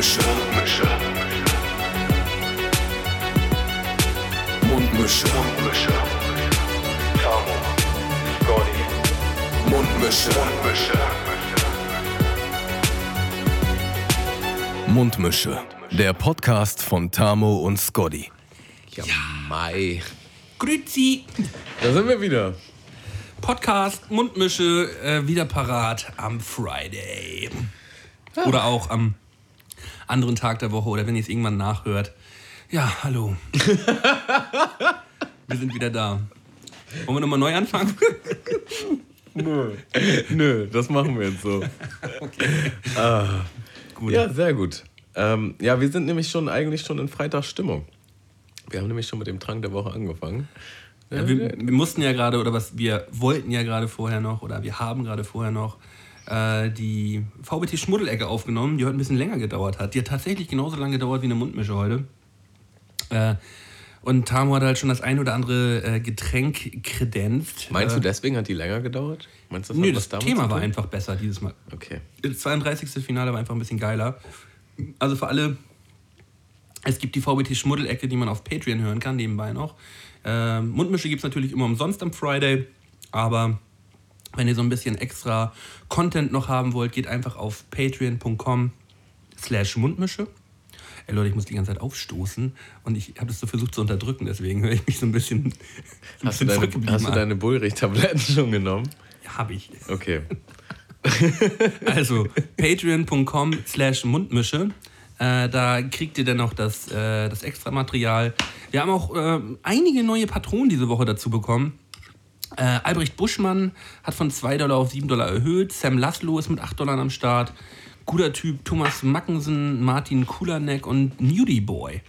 Mundmische. Mundmische. Mundmische. Mundmische. Tamo. Scotty. Mundmische. Mundmische. Mundmische. Der Podcast von Tamo und Scotty. Ja, Mai. Grüezi. Da sind wir wieder. Podcast Mundmische äh, wieder parat am Friday. Oder auch am anderen Tag der Woche oder wenn ihr es irgendwann nachhört. Ja, hallo. wir sind wieder da. Wollen wir nochmal neu anfangen? Nö. Nö, das machen wir jetzt so. Ah. Gut. Ja, sehr gut. Ähm, ja, wir sind nämlich schon eigentlich schon in Freitagsstimmung. Wir haben nämlich schon mit dem Trank der Woche angefangen. Ja, wir, wir mussten ja gerade, oder was, wir wollten ja gerade vorher noch, oder wir haben gerade vorher noch äh, die VBT Schmuddelecke aufgenommen, die heute ein bisschen länger gedauert hat. Die hat tatsächlich genauso lange gedauert wie eine Mundmische heute. Äh, und Tamo hat halt schon das ein oder andere äh, Getränk kredenzt. Meinst äh, du, deswegen hat die länger gedauert? Meinst du, das Nö, das Thema war einfach besser dieses Mal. Okay. Das 32. Finale war einfach ein bisschen geiler. Also für alle, es gibt die VBT Schmuddelecke, die man auf Patreon hören kann, nebenbei noch. Ähm, Mundmische gibt es natürlich immer umsonst am Friday, aber wenn ihr so ein bisschen extra Content noch haben wollt, geht einfach auf patreon.com slash Mundmische. Ey Leute, ich muss die ganze Zeit aufstoßen und ich habe das so versucht zu unterdrücken, deswegen höre ich mich so ein bisschen, ein Hast du bisschen deine, zurückgeblieben hast du deine Bullrich-Tabletten schon genommen? Ja, habe ich. Okay. Also patreon.com slash Mundmische. Äh, da kriegt ihr dann noch das, äh, das extra Material. Wir haben auch äh, einige neue Patronen diese Woche dazu bekommen. Äh, Albrecht Buschmann hat von 2 Dollar auf 7 Dollar erhöht. Sam Laszlo ist mit 8 Dollar am Start. Guter Typ Thomas Mackensen, Martin Kulanek und Nudie Boy.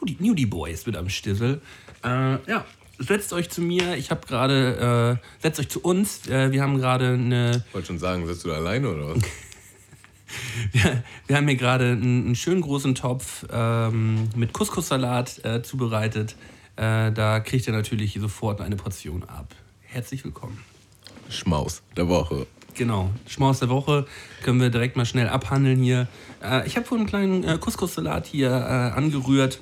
Nudie, Nudie Boy ist mit am Stissel. Äh, ja, setzt euch zu mir. Ich habe gerade, äh, setzt euch zu uns. Äh, wir haben gerade eine Wollte schon sagen, sitzt du da alleine oder was? wir, wir haben hier gerade einen, einen schönen großen Topf ähm, mit Couscous-Salat äh, zubereitet. Äh, da kriegt ihr natürlich sofort eine Portion ab. Herzlich willkommen. Schmaus der Woche. Genau, Schmaus der Woche können wir direkt mal schnell abhandeln hier. Äh, ich habe vorhin einen kleinen äh, Couscous-Salat hier äh, angerührt.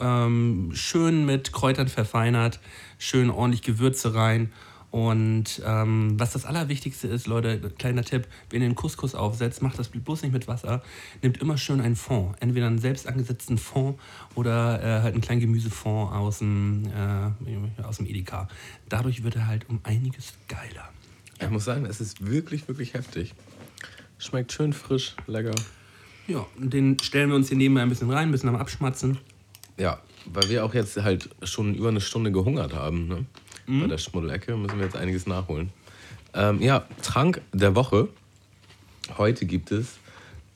Ähm, schön mit Kräutern verfeinert, schön ordentlich Gewürze rein. Und ähm, was das Allerwichtigste ist, Leute, kleiner Tipp, wenn ihr einen Couscous aufsetzt, macht das bloß nicht mit Wasser. Nehmt immer schön einen Fond. Entweder einen selbst angesetzten Fond oder äh, halt einen kleinen Gemüsefond aus dem, äh, aus dem Edeka. Dadurch wird er halt um einiges geiler. Ich muss sagen, es ist wirklich, wirklich heftig. Schmeckt schön frisch, lecker. Ja, den stellen wir uns hier nebenbei ein bisschen rein, ein bisschen am Abschmatzen. Ja, weil wir auch jetzt halt schon über eine Stunde gehungert haben. Ne? Bei der Schmuddelecke müssen wir jetzt einiges nachholen. Ähm, ja, Trank der Woche. Heute gibt es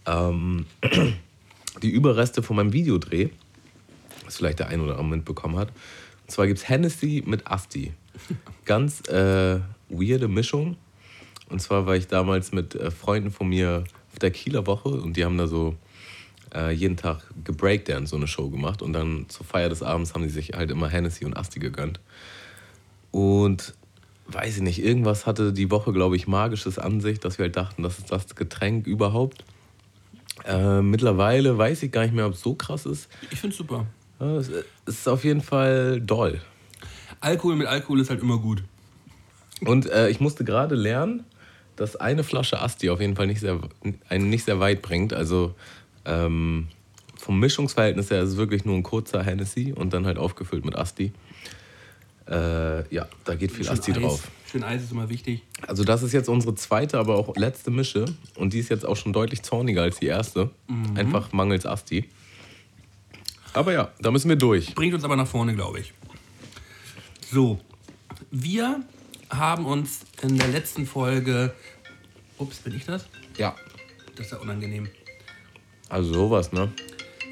ähm, die Überreste von meinem Videodreh, was vielleicht der ein oder andere mitbekommen hat. Und zwar gibt es Hennessy mit Asti. Ganz äh, weirde Mischung. Und zwar war ich damals mit äh, Freunden von mir auf der Kieler Woche und die haben da so äh, jeden Tag gebreakdance so eine Show gemacht und dann zur Feier des Abends haben die sich halt immer Hennessy und Asti gegönnt. Und weiß ich nicht, irgendwas hatte die Woche, glaube ich, magisches an sich, dass wir halt dachten, das ist das Getränk überhaupt. Äh, mittlerweile weiß ich gar nicht mehr, ob es so krass ist. Ich super. Ja, es es ist auf jeden Fall doll. Alkohol mit Alkohol ist halt immer gut. Und äh, ich musste gerade lernen, dass eine Flasche Asti auf jeden Fall nicht sehr, einen nicht sehr weit bringt. Also ähm, vom Mischungsverhältnis her ist es wirklich nur ein kurzer Hennessy und dann halt aufgefüllt mit Asti. Äh, ja, da geht viel Asti Eis. drauf. Schön Eis ist immer wichtig. Also das ist jetzt unsere zweite, aber auch letzte Mische. Und die ist jetzt auch schon deutlich zorniger als die erste. Einfach mangels Asti. Aber ja, da müssen wir durch. Bringt uns aber nach vorne, glaube ich. So, wir haben uns in der letzten Folge. Ups, bin ich das? Ja. Das ist ja unangenehm. Also sowas, ne?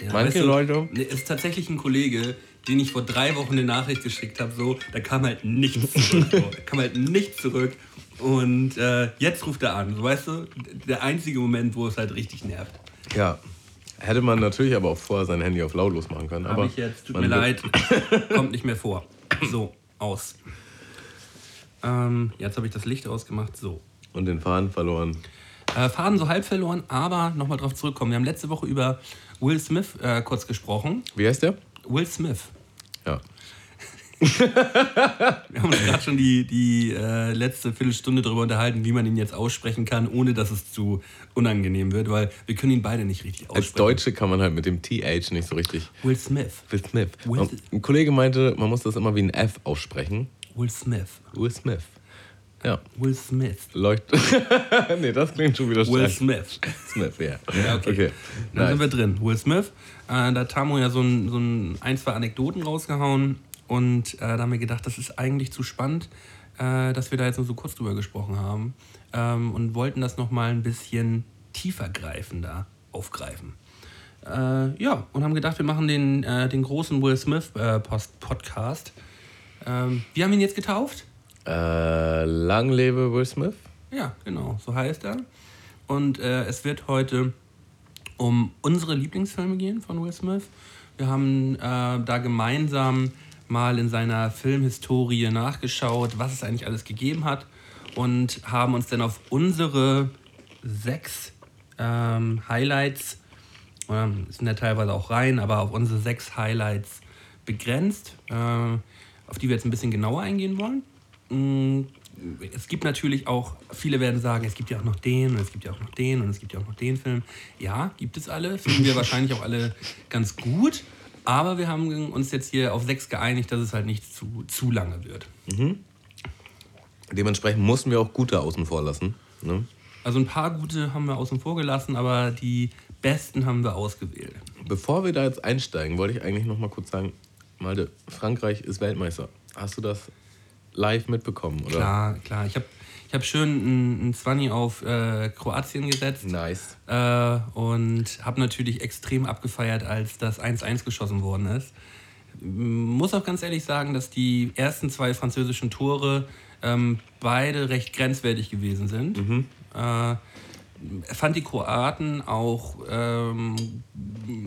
Ja, Manche weißt du, Leute- Ne, ist tatsächlich ein Kollege, den ich vor drei Wochen eine Nachricht geschickt habe, so, da kam halt nichts zurück. So. Da kam halt nichts zurück. Und äh, jetzt ruft er an. So, weißt du, der einzige Moment, wo es halt richtig nervt. Ja. Hätte man natürlich aber auch vorher sein Handy auf lautlos machen können. Habe aber ich jetzt, tut mir leid, kommt nicht mehr vor. So, aus. Ähm, jetzt habe ich das Licht ausgemacht. So. Und den Faden verloren. Äh, Faden so halb verloren, aber nochmal drauf zurückkommen. Wir haben letzte Woche über Will Smith äh, kurz gesprochen. Wie heißt der? Will Smith. Ja. Wir haben uns gerade schon die, die äh, letzte Viertelstunde darüber unterhalten, wie man ihn jetzt aussprechen kann, ohne dass es zu unangenehm wird, weil wir können ihn beide nicht richtig aussprechen. Als Deutsche kann man halt mit dem TH nicht so richtig. Will Smith. Will Smith. Will- Und Ein Kollege meinte, man muss das immer wie ein F aussprechen. Will Smith. Will Smith. Ja. Will Smith. Leuchtet. nee, das klingt schon wieder Will scheiße. Smith. Smith, ja. Ja, okay. okay. Dann Nice. sind wir drin. Will Smith. Äh, da hat Tamo ja so ein, so ein, ein, zwei Anekdoten rausgehauen. Und äh, da haben wir gedacht, das ist eigentlich zu spannend, äh, dass wir da jetzt nur so kurz drüber gesprochen haben. Ähm, und wollten das nochmal ein bisschen tiefergreifender aufgreifen. Äh, ja, und haben gedacht, wir machen den, äh, den großen Will Smith äh, Post Podcast. Ähm, wir haben ihn jetzt getauft. Äh, lang lebe Will Smith. Ja, genau, so heißt er. Und äh, es wird heute um unsere Lieblingsfilme gehen von Will Smith. Wir haben äh, da gemeinsam mal in seiner Filmhistorie nachgeschaut, was es eigentlich alles gegeben hat und haben uns dann auf unsere sechs ähm, Highlights, oder sind ja teilweise auch rein, aber auf unsere sechs Highlights begrenzt, äh, auf die wir jetzt ein bisschen genauer eingehen wollen. Es gibt natürlich auch, viele werden sagen, es gibt ja auch noch den und es gibt ja auch noch den und es gibt ja auch noch den Film. Ja, gibt es alle, finden wir wahrscheinlich auch alle ganz gut. Aber wir haben uns jetzt hier auf sechs geeinigt, dass es halt nicht zu, zu lange wird. Dementsprechend mussten wir auch gute außen vor lassen. Ne? Also ein paar gute haben wir außen vor gelassen, aber die besten haben wir ausgewählt. Bevor wir da jetzt einsteigen, wollte ich eigentlich noch mal kurz sagen, Malte, Frankreich ist Weltmeister. Hast du das live mitbekommen? Oder? Klar, klar. Ich habe ich hab schön einen 20 auf äh, Kroatien gesetzt. Nice. Äh, und habe natürlich extrem abgefeiert, als das 1-1 geschossen worden ist. Muss auch ganz ehrlich sagen, dass die ersten zwei französischen Tore ähm, beide recht grenzwertig gewesen sind. Äh, fand die Kroaten auch ähm,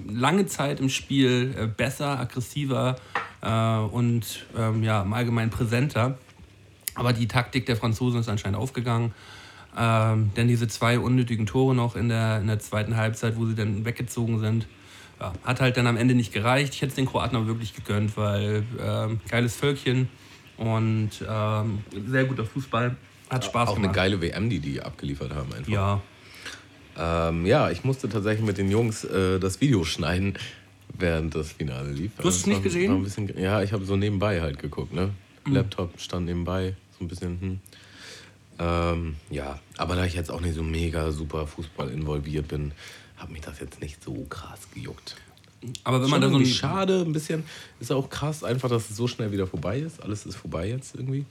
lange Zeit im Spiel äh, besser, aggressiver und ähm, ja, im Allgemeinen präsenter. Aber die Taktik der Franzosen ist anscheinend aufgegangen. Ähm, denn diese zwei unnötigen Tore noch in der, in der zweiten Halbzeit, wo sie dann weggezogen sind, ja, hat halt dann am Ende nicht gereicht. Ich hätte es den Kroaten aber wirklich gegönnt, weil ähm, geiles Völkchen und ähm, sehr guter Fußball. Hat Spaß Auch eine gemacht. geile WM, die die abgeliefert haben. Einfach. Ja, Ähm, ja, ich musste tatsächlich mit den Jungs äh, das Video schneiden, während das Finale lief. Du hast es nicht gesehen? bisschen, ja, ich habe so nebenbei halt geguckt. Ne? Laptop stand nebenbei, so ein bisschen. Hm. Ähm, ja, aber da ich jetzt auch nicht so mega super Fußball involviert bin, hat mich das jetzt nicht so krass gejuckt. aber wenn Schon man da so ein, schade, ein bisschen. Ist auch krass, einfach, dass es so schnell wieder vorbei ist. Alles ist vorbei jetzt irgendwie.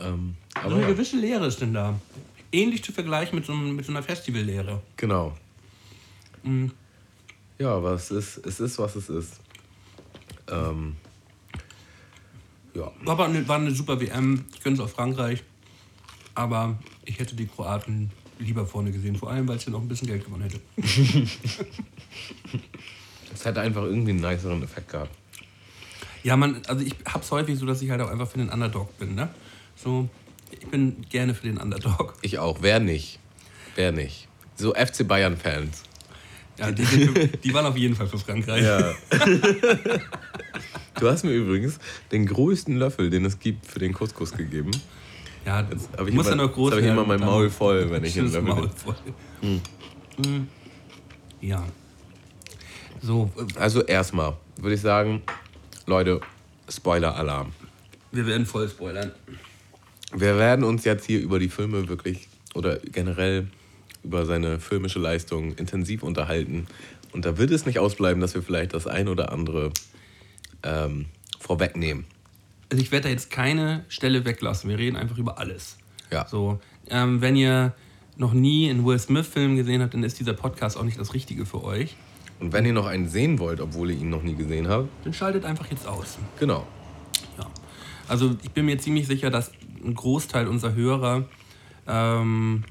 Ähm, so aber eine ja, gewisse Lehre ist denn da. Ähnlich zu vergleichen mit so, mit so einer Festivallehre. genau. Mhm. Ja, aber es ist, es ist, was es ist. Ähm, ja, War aber eine, war eine super WM. Ich gönne es auch Frankreich. Aber ich hätte die Kroaten lieber vorne gesehen. Vor allem, weil es dann auch ein bisschen Geld gewonnen hätte. es hätte einfach irgendwie einen niceren Effekt gehabt. Ja, man, also ich hab's häufig so, dass ich halt auch einfach für den Underdog bin, ne? So, ich bin gerne für den Underdog. Ich auch. Wer nicht? Wer nicht? So FC Bayern-Fans. Ja, die, sind die waren auf jeden Fall für Frankreich. Ja. du hast mir übrigens den größten Löffel, den es gibt, für den Couscous gegeben. Ja, ich muss immer- ja noch groß jetzt hab ich immer mein Maul voll, wenn ich einen Löffel Maul voll. Mhm. Ja. So, äh, Also erstmal würde ich sagen, Leute, Spoiler-Alarm. wir werden voll spoilern. Wir werden uns jetzt hier über die Filme wirklich oder generell über seine filmische Leistung intensiv unterhalten. Und da wird es nicht ausbleiben, dass wir vielleicht das ein oder andere ähm, vorwegnehmen. Also ich werde da jetzt keine Stelle weglassen. Wir reden einfach über alles. Ja. So, ähm, wenn ihr noch nie einen Will Smith-Film gesehen habt, dann ist dieser Podcast auch nicht das Richtige für euch. Und wenn ihr noch einen sehen wollt, obwohl ihr ihn noch nie gesehen habt, Dann schaltet einfach jetzt aus. genau. Ja. Also ich bin mir ziemlich sicher, dass ein Großteil unserer Hörer ähm,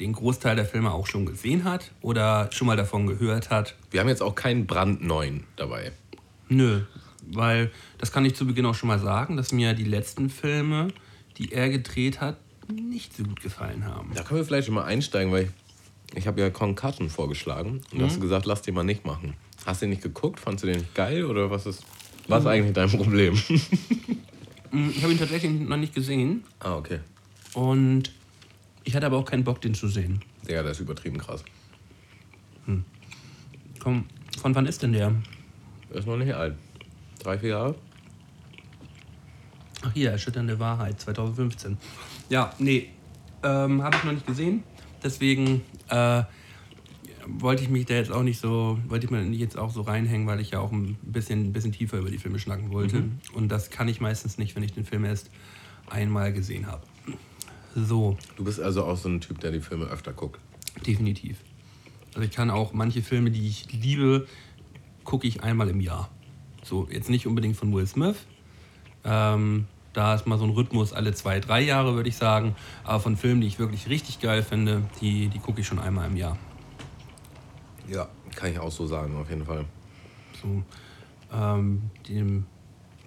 den Großteil der Filme auch schon gesehen hat oder schon mal davon gehört hat. Wir haben jetzt auch keinen brandneuen dabei. Nö, weil das kann ich zu Beginn auch schon mal sagen, dass mir die letzten Filme, die er gedreht hat, nicht so gut gefallen haben. Da können wir vielleicht schon mal einsteigen, weil ich, ich habe ja Concussion vorgeschlagen und mhm. hast du gesagt, lass den mal nicht machen. Hast du den nicht geguckt? Fandest du den nicht geil oder was ist, was ist mhm. eigentlich dein Problem? Mm, ich habe ihn tatsächlich noch nicht gesehen. Ah, okay. Und ich hatte aber auch keinen Bock, den zu sehen. Ja, der ist übertrieben krass. Hm. Komm, von wann ist denn der? Der ist noch nicht alt. Drei, vier Jahre? Ach hier, Erschütternde Wahrheit, 2015. Ja, nee, ähm, habe ich noch nicht gesehen. Deswegen äh, wollte ich mich da jetzt auch nicht so, wollte ich mir jetzt auch so reinhängen, weil ich ja auch ein bisschen, ein bisschen tiefer über die Filme schnacken wollte. Mhm. Und das kann ich meistens nicht, wenn ich den Film erst einmal gesehen habe. So. Du bist also auch so ein Typ, der die Filme öfter guckt. Definitiv. Also ich kann auch manche Filme, die ich liebe, gucke ich einmal im Jahr. So, jetzt nicht unbedingt von Will Smith. Ähm, da ist mal so ein Rhythmus alle zwei, drei Jahre, würde ich sagen. Aber von Filmen, die ich wirklich richtig geil finde, die, die gucke ich schon einmal im Jahr. Ja, kann ich auch so sagen, auf jeden Fall. So, ähm, dem,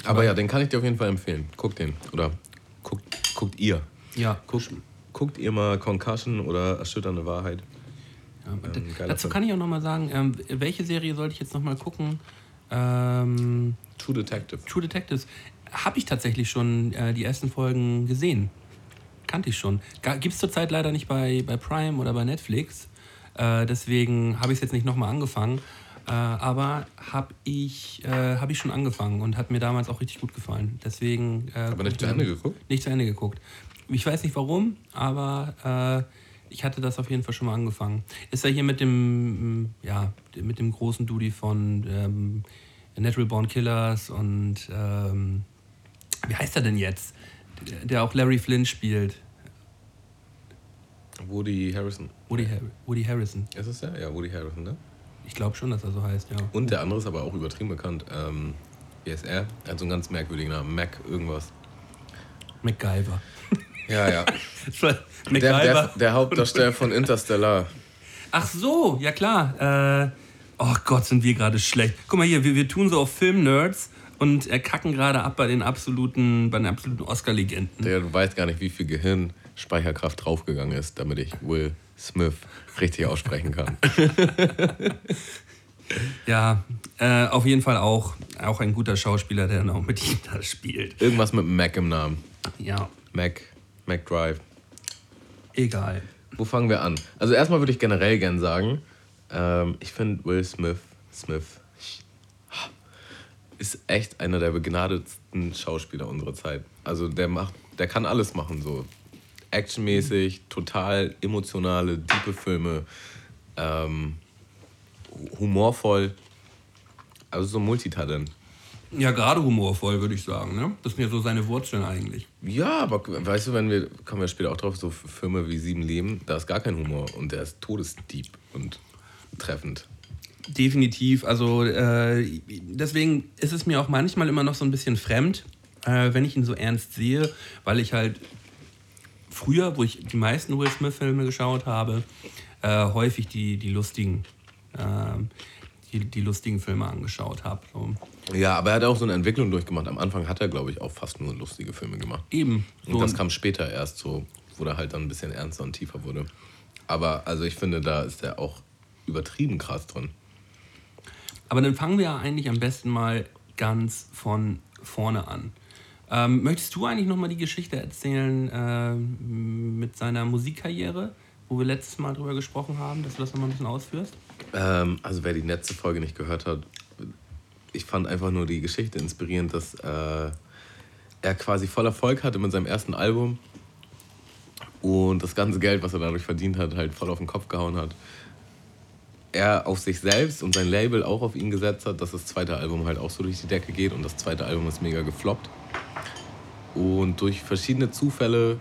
Aber ja, den kann ich dir auf jeden Fall empfehlen. Guckt den. Oder guckt, guckt ihr. Ja. Guckt, guckt ihr mal Concussion oder Erschütternde Wahrheit. Ja, ähm, dazu kann ich auch nochmal sagen, ähm, welche Serie sollte ich jetzt nochmal gucken? Ähm, True Detective. True Detectives. Habe ich tatsächlich schon äh, die ersten Folgen gesehen. Kannte ich schon. Gibt es zurzeit leider nicht bei, bei Prime oder bei Netflix. Äh, deswegen habe ich es jetzt nicht nochmal angefangen. Äh, aber habe ich, äh, hab ich schon angefangen und hat mir damals auch richtig gut gefallen. Deswegen. Äh, aber nicht zu Ende geguckt? Nicht zu Ende geguckt. Ich weiß nicht warum, aber äh, ich hatte das auf jeden Fall schon mal angefangen. Ist ja hier mit dem, ja, mit dem großen Dudi von ähm, Natural Born Killers und ähm, wie heißt er denn jetzt? Der auch Larry Flynn spielt. Woody Harrison. Woody, Har Woody Harrison. Ist es der? Ja, Woody Harrison, ne? Ich glaube schon, dass er so heißt, ja. Und der andere ist aber auch übertrieben bekannt. Ähm, wie ist er? Er hat so einen ganz merkwürdigen Namen. Mac irgendwas. MacGyver. Ja, ja. der, der, der, Hauptdarsteller von Interstellar. Ach so, ja klar. Äh, oh Gott, sind wir gerade schlecht. Guck mal hier, wir, wir tun so auf Film-Nerds und äh, kacken gerade ab bei den absoluten, bei den absoluten Oscar-Legenden. Der, du weißt gar nicht, wie viel Gehirnspeicherkraft draufgegangen ist, damit ich Will Smith richtig aussprechen kann. ja, äh, auf jeden Fall auch, auch ein guter Schauspieler, der noch mit ihm da spielt. Irgendwas mit Mac im Namen. Ja. Mac, Mac Drive. Egal. Wo fangen wir an? Also erstmal würde ich generell gern sagen, ähm, ich finde Will Smith, Smith ist echt einer der begnadetsten Schauspieler unserer Zeit. Also der macht, der kann alles machen so actionmäßig, total emotionale, tiefe Filme, ähm, humorvoll. Also so ein Multitalent. Ja, gerade humorvoll, würde ich sagen. Ne? Das sind ja so seine Wurzeln eigentlich. Ja, aber weißt du, wenn wir, kommen wir später auch drauf, so Filme wie Sieben Leben, da ist gar kein Humor und der ist todesdieb und treffend. Definitiv. Also äh, deswegen ist es mir auch manchmal immer noch so ein bisschen fremd, äh, wenn ich ihn so ernst sehe, weil ich halt früher, wo ich die meisten Will Smith-Filme geschaut habe, äh, häufig die, die lustigen, ähm, die, die lustigen Filme angeschaut habe. So. Ja, aber er hat auch so eine Entwicklung durchgemacht. Am Anfang hat er, glaube ich, auch fast nur lustige Filme gemacht. Eben. So und das kam später erst so, wo er halt dann ein bisschen ernster und tiefer wurde. Aber also ich finde, da ist er auch übertrieben krass drin. Aber dann fangen wir ja eigentlich am besten mal ganz von vorne an. Ähm, möchtest du eigentlich nochmal die Geschichte erzählen äh, mit seiner Musikkarriere, wo wir letztes Mal drüber gesprochen haben, dass du das nochmal ein bisschen ausführst? Ähm, also wer die letzte Folge nicht gehört hat, ich fand einfach nur die Geschichte inspirierend, dass äh, er quasi voll Erfolg hatte mit seinem ersten Album und das ganze Geld, was er dadurch verdient hat, halt voll auf den Kopf gehauen hat. Er auf sich selbst und sein Label auch auf ihn gesetzt hat, dass das zweite Album halt auch so durch die Decke geht und das zweite Album ist mega gefloppt. Und durch verschiedene Zufälle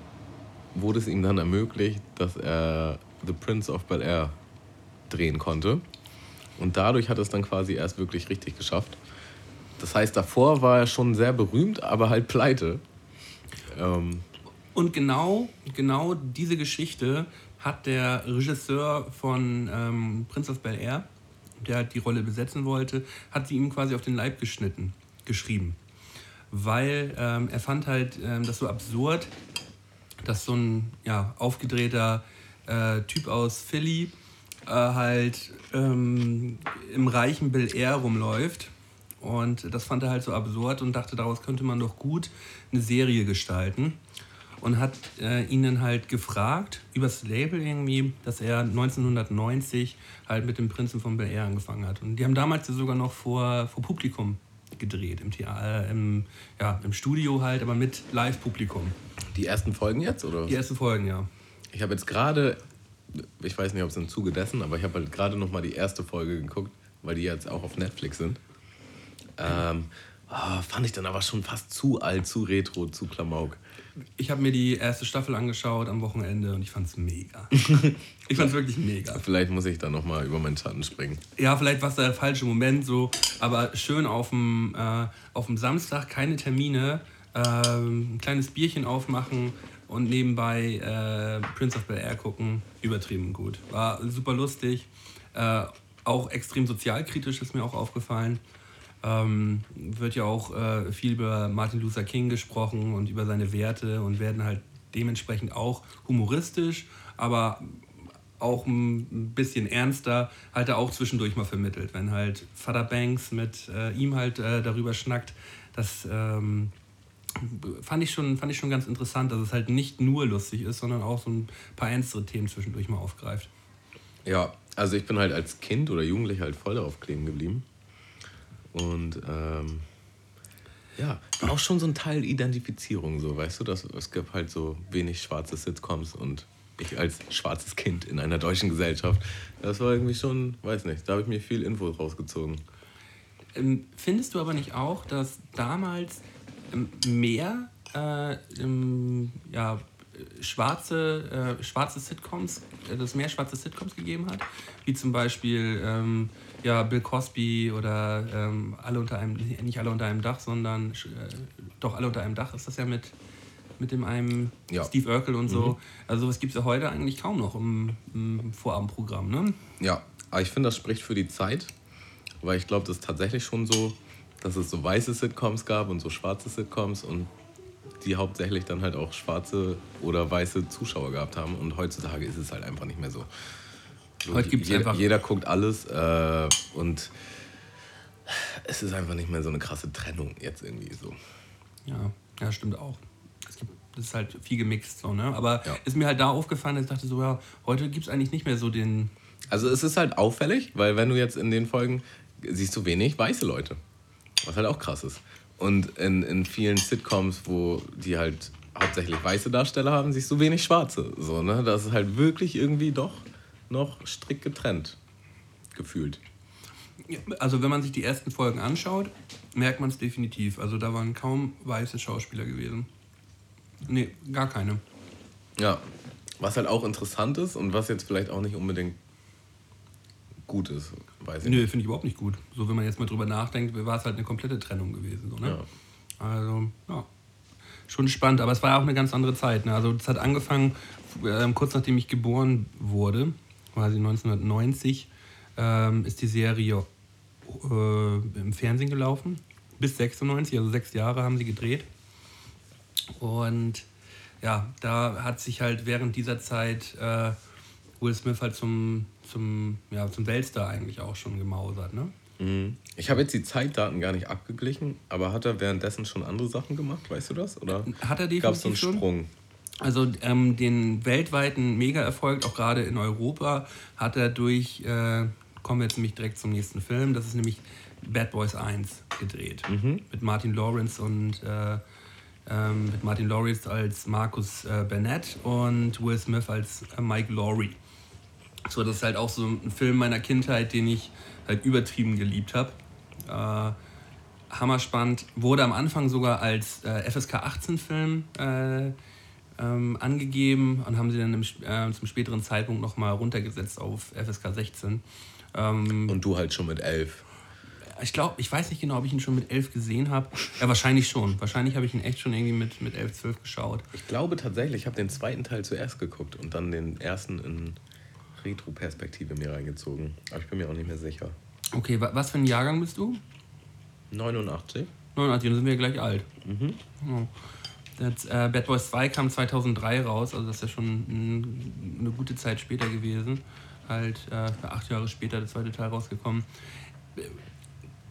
wurde es ihm dann ermöglicht, dass er The Prince of Bel Air drehen konnte. Und dadurch hat er es dann quasi erst wirklich richtig geschafft. Das heißt, davor war er schon sehr berühmt, aber halt pleite. Ähm und genau, genau diese Geschichte hat der Regisseur von ähm, Prince of Bel Air, der halt die Rolle besetzen wollte, hat sie ihm quasi auf den Leib geschnitten, geschrieben weil ähm, er fand halt ähm, das so absurd, dass so ein ja, aufgedrehter äh, Typ aus Philly äh, halt ähm, im reichen Bill Air rumläuft. Und das fand er halt so absurd und dachte, daraus könnte man doch gut eine Serie gestalten. Und hat äh, ihn halt gefragt, übers Label irgendwie, dass er 1990 halt mit dem Prinzen von Bel Air angefangen hat. Und die haben damals sogar noch vor, vor Publikum gedreht, im, Theater, im, ja, im Studio halt, aber mit Live-Publikum. Die ersten Folgen jetzt, oder? Die ersten Folgen, ja. Ich habe jetzt gerade, ich weiß nicht, ob es im Zuge dessen, aber ich habe halt gerade noch mal die erste Folge geguckt, weil die jetzt auch auf Netflix sind. Ähm, oh, fand ich dann aber schon fast zu alt, zu retro, zu Klamauk. Ich habe mir die erste Staffel angeschaut am Wochenende und ich fand es mega. ich fand es wirklich mega. Vielleicht muss ich da noch mal über meinen Schatten springen. Ja, vielleicht war es der falsche Moment so, aber schön auf dem, äh, auf dem Samstag, keine Termine, äh, ein kleines Bierchen aufmachen und nebenbei äh, Prince of Bel Air gucken, übertrieben gut. War super lustig, äh, auch extrem sozialkritisch ist mir auch aufgefallen. Ähm, wird ja auch äh, viel über Martin Luther King gesprochen und über seine Werte und werden halt dementsprechend auch humoristisch, aber auch ein bisschen ernster, halt er auch zwischendurch mal vermittelt. Wenn halt Vater Banks mit äh, ihm halt äh, darüber schnackt, das ähm, fand, ich schon, fand ich schon ganz interessant, dass es halt nicht nur lustig ist, sondern auch so ein paar ernstere Themen zwischendurch mal aufgreift. Ja, also ich bin halt als Kind oder Jugendlicher halt voll darauf kleben geblieben. Und ähm, ja, auch schon so ein Teil Identifizierung, so, weißt du, dass es gibt halt so wenig schwarze Sitcoms und ich als schwarzes Kind in einer deutschen Gesellschaft, das war irgendwie schon, weiß nicht, da habe ich mir viel Info rausgezogen. Ähm, findest du aber nicht auch, dass damals mehr äh, ähm, ja, schwarze, äh, schwarze Sitcoms, äh, dass es mehr schwarze Sitcoms gegeben hat, wie zum Beispiel ähm, ja, Bill Cosby oder ähm, alle unter einem, nicht alle unter einem Dach, sondern äh, doch alle unter einem Dach ist das ja mit, mit dem einem Ja. Steve Urkel und so. Mhm. Also sowas gibt es ja heute eigentlich kaum noch im, im Vorabendprogramm, ne? Ja, aber ich finde, das spricht für die Zeit, weil ich glaube, das ist tatsächlich schon so, dass es so weiße Sitcoms gab und so schwarze Sitcoms und die hauptsächlich dann halt auch schwarze oder weiße Zuschauer gehabt haben. Und heutzutage ist es halt einfach nicht mehr so. so Heute gibt's jeder, einfach- jeder guckt alles äh, und es ist einfach nicht mehr so eine krasse Trennung jetzt irgendwie so. Ja, ja, stimmt auch. Es gibt, das ist halt viel gemixt so, ne? Aber Ja. ist mir halt da aufgefallen, dass ich dachte so, ja, heute gibt es eigentlich nicht mehr so den. Also es ist halt auffällig, weil wenn du jetzt in den Folgen siehst du wenig weiße Leute. Was halt auch krass ist. Und in, in vielen Sitcoms, wo die halt hauptsächlich weiße Darsteller haben, siehst du wenig schwarze. So, ne? Das ist halt wirklich irgendwie doch noch strikt getrennt gefühlt. Also wenn man sich die ersten Folgen anschaut, merkt man es definitiv. Also da waren kaum weiße Schauspieler gewesen. Nee, gar keine. Ja, was halt auch interessant ist und was jetzt vielleicht auch nicht unbedingt gut ist, weiß ich Nö, finde ich überhaupt nicht gut. So, wenn man jetzt mal drüber nachdenkt, war es halt eine komplette Trennung gewesen. So, ne? Ja. Also, ja. Schon spannend, aber es war ja auch eine ganz andere Zeit. Ne? Also, es hat angefangen, ähm, kurz nachdem ich geboren wurde, quasi 1990, ähm, ist die Serie äh, im Fernsehen gelaufen. Bis 96, also sechs Jahre haben sie gedreht. Und ja, da hat sich halt während dieser Zeit äh, Will Smith halt zum, zum, ja, zum Weltstar eigentlich auch schon gemausert. Ne? Mhm. Ich habe jetzt die Zeitdaten gar nicht abgeglichen, aber hat er währenddessen schon andere Sachen gemacht, weißt du das? Oder Hat er gab es so einen definitiv schon. Sprung? Also ähm, den weltweiten Mega-Erfolg, auch gerade in Europa, hat er durch, äh, kommen wir jetzt nämlich direkt zum nächsten Film, das ist nämlich Bad Boys 1 gedreht. Mit Martin Lawrence und äh, ähm, mit Martin Lawrence als Marcus äh, Burnett und Will Smith als äh, Mike Laurie. So, das ist halt auch so ein Film meiner Kindheit, den ich halt übertrieben geliebt habe. Äh, hammerspannend. Wurde am Anfang sogar als äh, FSK 18-Film äh, ähm, angegeben und haben sie dann im, äh, zum späteren Zeitpunkt nochmal runtergesetzt auf FSK 16. Ähm, Und du halt schon mit elf. ich glaube, ich weiß nicht genau, ob ich ihn schon mit 11 gesehen habe. Ja, wahrscheinlich schon. Wahrscheinlich habe ich ihn echt schon irgendwie mit, mit 11, 12 geschaut. Ich glaube tatsächlich, ich habe den zweiten Teil zuerst geguckt und dann den ersten in Retro-Perspektive mir reingezogen. Aber ich bin mir auch nicht mehr sicher. Okay, wa was für ein Jahrgang bist du? 89? 89, dann sind wir ja gleich alt. Ja. Das, äh, Bad Boys 2 kam 2003 raus, also das ist ja schon ein, eine gute Zeit später gewesen. Halt äh, acht Jahre später der zweite Teil rausgekommen.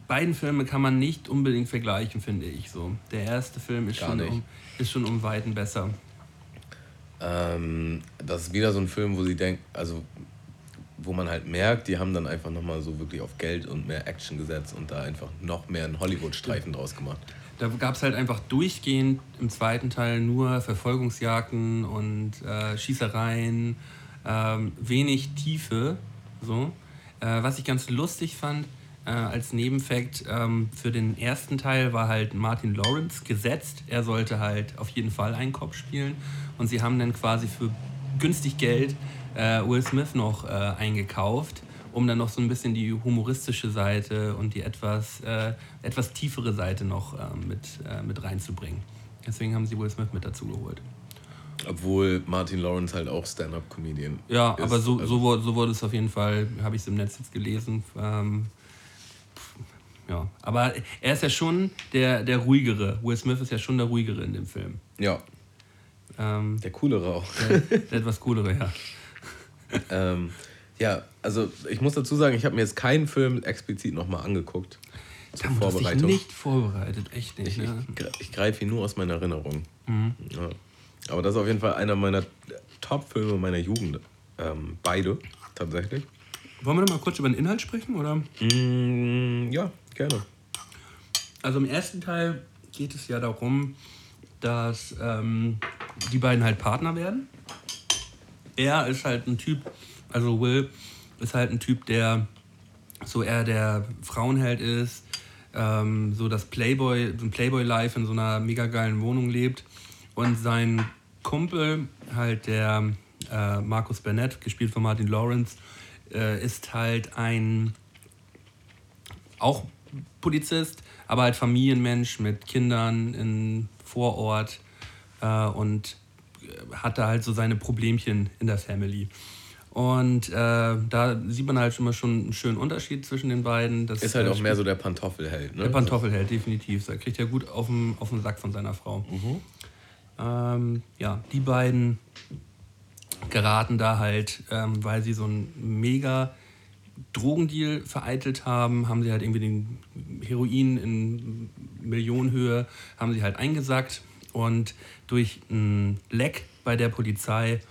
Beiden Filme kann man nicht unbedingt vergleichen, finde ich so. Der erste Film ist, Gar schon nicht. um, ist schon um Weiten besser. Ähm, das ist wieder so ein Film, wo sie denken, also wo man halt merkt, die haben dann einfach nochmal so wirklich auf Geld und mehr Action gesetzt und da einfach noch mehr einen Hollywood-Streifen draus gemacht. Da gab es halt einfach durchgehend im zweiten Teil nur Verfolgungsjagden und äh, Schießereien, ähm, wenig Tiefe. So. Äh, was ich ganz lustig fand, äh, als Nebenfakt, ähm, für den ersten Teil war halt Martin Lawrence gesetzt. Er sollte halt auf jeden Fall einen Kopf spielen. Und sie haben dann quasi für günstig Geld äh, Will Smith noch äh, eingekauft, um dann noch so ein bisschen die humoristische Seite und die etwas, äh, etwas tiefere Seite noch äh, mit, äh, mit reinzubringen. Deswegen haben sie Will Smith mit dazu geholt. Obwohl Martin Lawrence halt auch Stand-Up-Comedian Ja, ist. aber so, Also, so, wurde, so wurde es auf jeden Fall, habe ich es im Netz jetzt gelesen. Ähm, ja, aber er ist ja schon der, der ruhigere. Will Smith ist ja schon der ruhigere in dem Film. Ja, Ähm, der coolere auch. der, der etwas coolere, ja. ähm, ja, also ich muss dazu sagen, ich habe mir jetzt keinen Film explizit nochmal angeguckt. Zur Tam, hast dich Vorbereitung. nicht vorbereitet, echt nicht. Ich, ne? ich, ich greife ihn nur aus meiner Erinnerung. Mhm. Ja. Aber das ist auf jeden Fall einer meiner Top-Filme meiner Jugend. Ähm, beide, tatsächlich. Wollen wir noch mal kurz über den Inhalt sprechen? Oder? Mm, ja, gerne. Also im ersten Teil geht es ja darum, dass ähm, die beiden halt Partner werden. Er ist halt ein Typ, also Will ist halt ein Typ, der so eher der Frauenheld ist, ähm, so das Playboy, ein Playboy-Life in so einer mega geilen Wohnung lebt. Und sein Kumpel, halt der äh, Markus Burnett, gespielt von Martin Lawrence, äh, ist halt ein auch Polizist, aber halt Familienmensch mit Kindern in Vorort äh, und äh, hatte halt so seine Problemchen in der Family. Und äh, da sieht man halt schon mal schon einen schönen Unterschied zwischen den beiden. Das Ist halt äh, auch mehr so der Pantoffelheld, ne? der Pantoffelheld, definitiv. Da kriegt er gut auf den, auf den Sack von seiner Frau. Ähm, ja, die beiden geraten da halt, ähm, weil sie so einen mega Drogendeal vereitelt haben, haben sie halt irgendwie den Heroin in Millionenhöhe, haben sie halt eingesackt und durch ein Leck bei der Polizei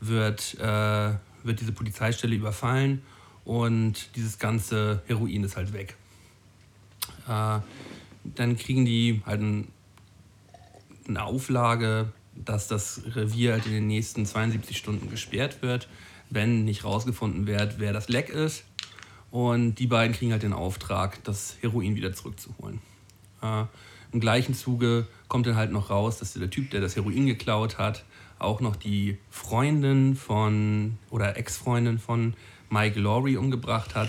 wird, äh, wird diese Polizeistelle überfallen und dieses ganze Heroin ist halt weg. Äh, dann kriegen die halt ein, eine Auflage, dass das Revier halt in den nächsten 72 Stunden gesperrt wird, wenn nicht rausgefunden wird, wer das Leck ist. Und die beiden kriegen halt den Auftrag, das Heroin wieder zurückzuholen. Äh, Im gleichen Zuge kommt dann halt noch raus, dass der Typ, der das Heroin geklaut hat, auch noch die Freundin von oder Ex-Freundin von Mike Laurie umgebracht hat.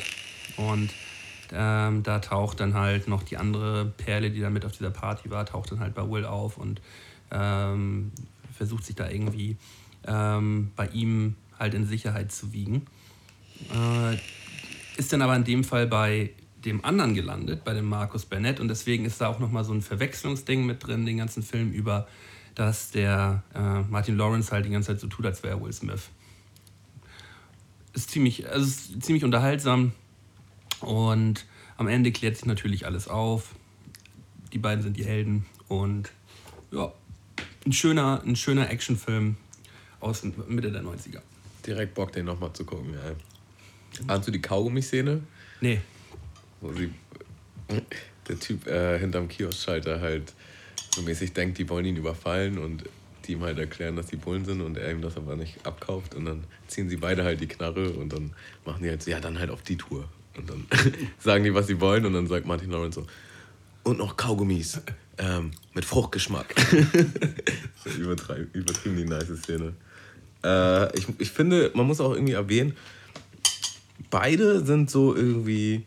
Und ähm, da taucht dann halt noch die andere Perle, die da mit auf dieser Party war, taucht dann halt bei Will auf und ähm, versucht sich da irgendwie ähm, bei ihm halt in Sicherheit zu wiegen. Äh, ist dann aber in dem Fall bei dem anderen gelandet, bei dem Markus Burnett. Und deswegen ist da auch nochmal so ein Verwechslungsding mit drin, den ganzen Film über, dass der äh, Martin Lawrence halt die ganze Zeit so tut, als wäre Will Smith. Ist ziemlich, also ist ziemlich unterhaltsam. Und am Ende klärt sich natürlich alles auf. Die beiden sind die Helden. Und ja, ein schöner, ein schöner Actionfilm aus Mitte der 90er. Direkt Bock, den nochmal zu gucken, ey. Ahnst du die Kaugummi-Szene? Nee, Wo sie, der Typ äh, hinterm Kioskschalter halt so mäßig denkt, die wollen ihn überfallen und die ihm halt erklären, dass die Bullen sind und er ihm das aber nicht abkauft. Und dann ziehen sie beide halt die Knarre und dann machen die halt so, ja, dann halt auf die Tour. Und dann sagen die, was sie wollen und dann sagt Martin Lawrence so, und noch Kaugummis ähm, mit Fruchtgeschmack. übertreib- übertrieben die nice Szene. Äh, ich, ich finde, man muss auch irgendwie erwähnen, beide sind so irgendwie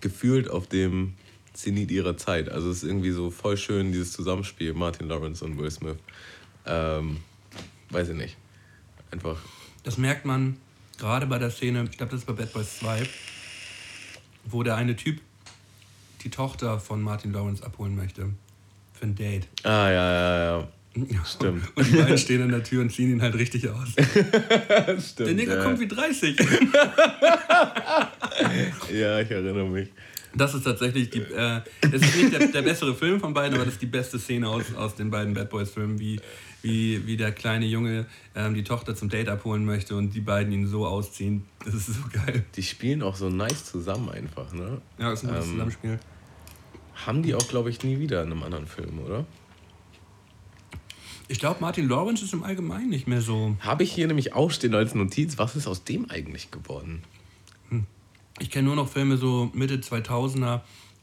gefühlt auf dem Zenit ihrer Zeit. Also es ist irgendwie so voll schön, dieses Zusammenspiel, Martin Lawrence und Will Smith. Ähm, weiß ich nicht. Einfach, Das merkt man gerade bei der Szene, ich glaube, das ist bei Bad Boys 2, wo der eine Typ die Tochter von Martin Lawrence abholen möchte. für ein Date. Ah, ja, ja, ja. Stimmt. Und die beiden stehen an der Tür und ziehen ihn halt richtig aus. Stimmt. Der Nigger ja. kommt wie 30. ja, ich erinnere mich. Das ist tatsächlich die. Äh, es ist nicht der, der bessere Film von beiden, aber das ist die beste Szene aus, aus den beiden Bad Boys-Filmen, wie, wie, wie der kleine Junge ähm, die Tochter zum Date abholen möchte und die beiden ihn so ausziehen. Das ist so geil. Die spielen auch so nice zusammen einfach, ne? Ja, das ist ein gutes Ähm, Zusammenspiel. Haben die auch, glaube ich, nie wieder in einem anderen Film, oder? Ich glaube, Martin Lawrence ist im Allgemeinen nicht mehr so. Habe ich hier nämlich auch stehen als Notiz, was ist aus dem eigentlich geworden? Ich kenne nur noch Filme so Mitte 2000er,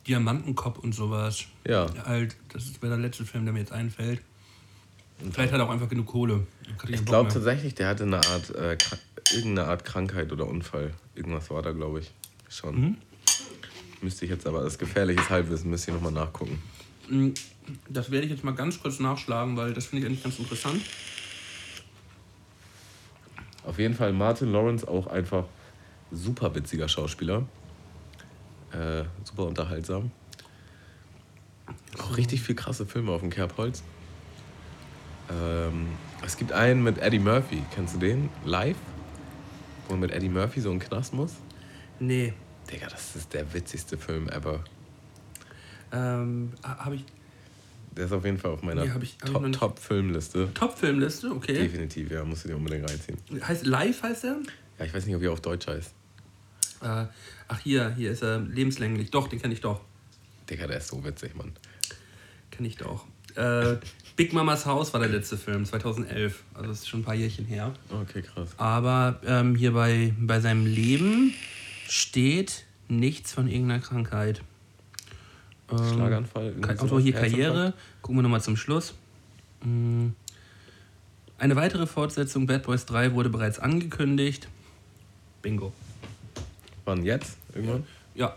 Diamantenkopf und sowas. Ja. Halt, das ist der letzte Film, der mir jetzt einfällt. Vielleicht hat er auch einfach genug Kohle. Ich glaube tatsächlich, der hatte eine Art, äh, irgendeine Art Krankheit oder Unfall. Irgendwas war da, glaube ich. Schon. Mhm. Müsste ich jetzt aber, das ist gefährliches Halbwissen, müsste ich nochmal nachgucken. Das werde ich jetzt mal ganz kurz nachschlagen, weil das finde ich eigentlich ganz interessant. Auf jeden Fall Martin Lawrence auch einfach super witziger Schauspieler. Äh, super unterhaltsam. Auch richtig viel krasse Filme auf dem Kerbholz. Ähm, es gibt einen mit Eddie Murphy. Kennst du den? Live? Wo mit Eddie Murphy so in den Knast muss? Nee. Digga, das ist der witzigste Film ever. Ähm, habe ich. Der ist auf jeden Fall auf meiner Nee, hab ich- hab ich noch nicht- Top-Film-Liste. Top-Filmliste, okay. Definitiv, ja, musst du dir unbedingt reinziehen. Heißt Live heißt er? Ja, ich weiß nicht, ob er auf Deutsch heißt. Äh, ach, hier, hier ist er lebenslänglich. Doch, den kenne ich doch. Digga, der ist so witzig, Mann. Kenne ich doch. Äh, Big Mamas Haus war der letzte Film, 2011. Also das ist schon ein paar Jährchen her. Okay, krass. Aber ähm, hier bei, bei seinem Leben steht nichts von irgendeiner Krankheit. Ähm, Schlaganfall. Ka- irgendwie Autor hier? Karriere. Gucken wir nochmal zum Schluss. Mm. Eine weitere Fortsetzung Bad Boys 3 wurde bereits angekündigt. Bingo. Wann jetzt? Irgendwann? Ja.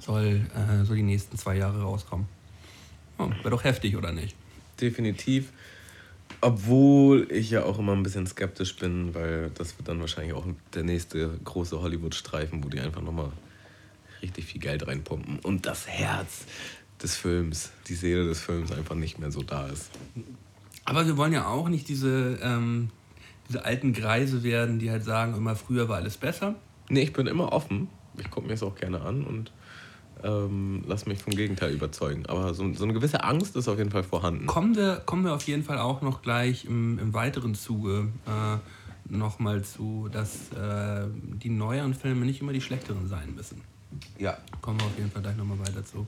Soll äh, so die nächsten zwei Jahre rauskommen. Oh, Wäre doch heftig, oder nicht? Definitiv. Obwohl ich ja auch immer ein bisschen skeptisch bin, weil das wird dann wahrscheinlich auch der nächste große Hollywood-Streifen, wo die einfach nochmal richtig viel Geld reinpumpen und das Herz des Films, die Seele des Films einfach nicht mehr so da ist. Aber wir wollen ja auch nicht diese, ähm, diese alten Greise werden, die halt sagen, immer früher war alles besser. Nee, ich bin immer offen. Ich gucke mir es auch gerne an und ähm, lass mich vom Gegenteil überzeugen. Aber so, so eine gewisse Angst ist auf jeden Fall vorhanden. Kommen wir, kommen wir auf jeden Fall auch noch gleich im, im weiteren Zuge äh, nochmal zu, dass äh, die neueren Filme nicht immer die schlechteren sein müssen. Ja. Kommen wir auf jeden Fall gleich nochmal weiter zu.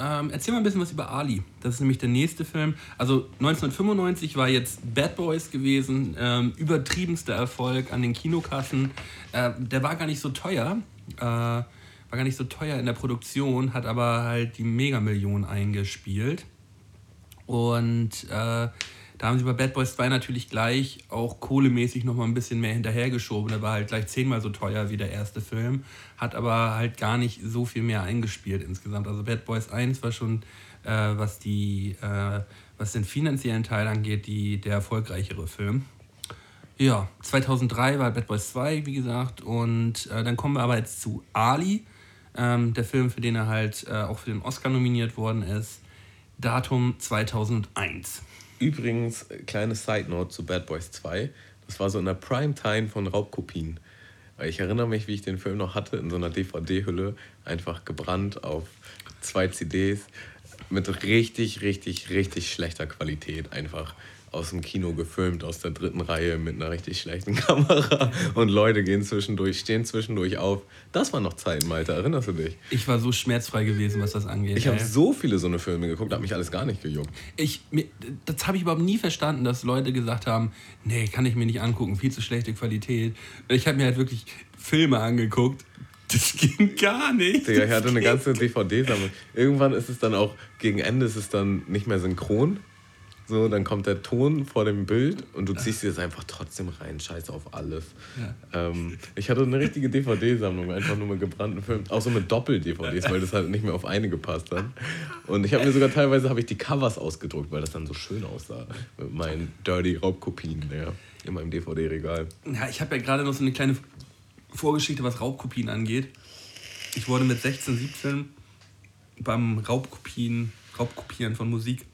Ähm, erzähl mal ein bisschen was über Ali. Das ist nämlich der nächste Film. Also 1995 war jetzt Bad Boys gewesen, ähm, übertriebenster Erfolg an den Kinokassen. Äh, der war gar nicht so teuer, äh, war gar nicht so teuer in der Produktion, hat aber halt die Megamillion eingespielt. Und äh, da haben sie bei Bad Boys 2 natürlich gleich auch kohlemäßig nochmal ein bisschen mehr hinterhergeschoben. Der war halt gleich zehnmal so teuer wie der erste Film, hat aber halt gar nicht so viel mehr eingespielt insgesamt. Also Bad Boys 1 war schon, äh, was, die, äh, was den finanziellen Teil angeht, die, der erfolgreichere Film. Ja, 2003 war Bad Boys 2, wie gesagt. Und äh, dann kommen wir aber jetzt zu Ali, ähm, der Film, für den er halt äh, auch für den Oscar nominiert worden ist. Datum 2001. Übrigens, äh, kleine Side Note zu Bad Boys 2. Das war so in der Primetime von Raubkopien. Ich erinnere mich, wie ich den Film noch hatte, in so einer DVD-Hülle, einfach gebrannt auf zwei CDs mit richtig, richtig, richtig schlechter Qualität. Einfach aus dem Kino gefilmt, aus der dritten Reihe mit einer richtig schlechten Kamera. Und Leute gehen zwischendurch, stehen zwischendurch auf. Das waren noch Zeiten, Malte, erinnerst du dich? Ich war so schmerzfrei gewesen, was das angeht. Ich habe so viele so eine Filme geguckt, hat mich alles gar nicht gejuckt. ich, mir, das habe ich überhaupt nie verstanden, dass Leute gesagt haben, nee, kann ich mir nicht angucken, viel zu schlechte Qualität. Ich habe mir halt wirklich Filme angeguckt. Das ging gar nicht. Digga, ich hatte eine ganze DVD-Sammlung. Irgendwann ist es dann auch, gegen Ende ist es dann nicht mehr synchron. So, dann kommt der Ton vor dem Bild und du ziehst dir das einfach trotzdem rein. Scheiß auf alles. Ähm, ich hatte eine richtige DVD-Sammlung, einfach nur mit gebrannten Filmen. Auch so mit Doppel-DVDs, weil das halt nicht mehr auf eine gepasst hat. Und ich habe mir sogar teilweise habe ich die Covers ausgedruckt, weil das dann so schön aussah. Mit meinen dirty Raubkopien ja, in meinem DVD-Regal. Ja, ich habe ja gerade noch so eine kleine Vorgeschichte, was Raubkopien angeht. Ich wurde mit 16, 17 beim Raubkopien Raubkopieren von Musik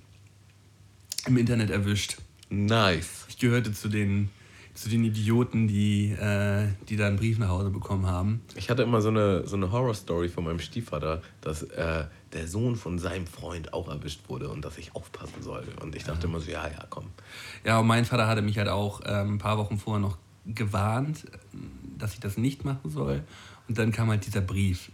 im Internet erwischt. Nice. Ich gehörte zu den, zu den Idioten, die, äh, die da einen Brief nach Hause bekommen haben. Ich hatte immer so eine, so eine Horror-Story von meinem Stiefvater, dass äh, der Sohn von seinem Freund auch erwischt wurde und dass ich aufpassen soll. Und ich dachte immer so, ja, ja, komm. Ja, und mein Vater hatte mich halt auch ähm, ein paar Wochen vorher noch gewarnt, dass ich das nicht machen soll. Und dann kam halt dieser Brief.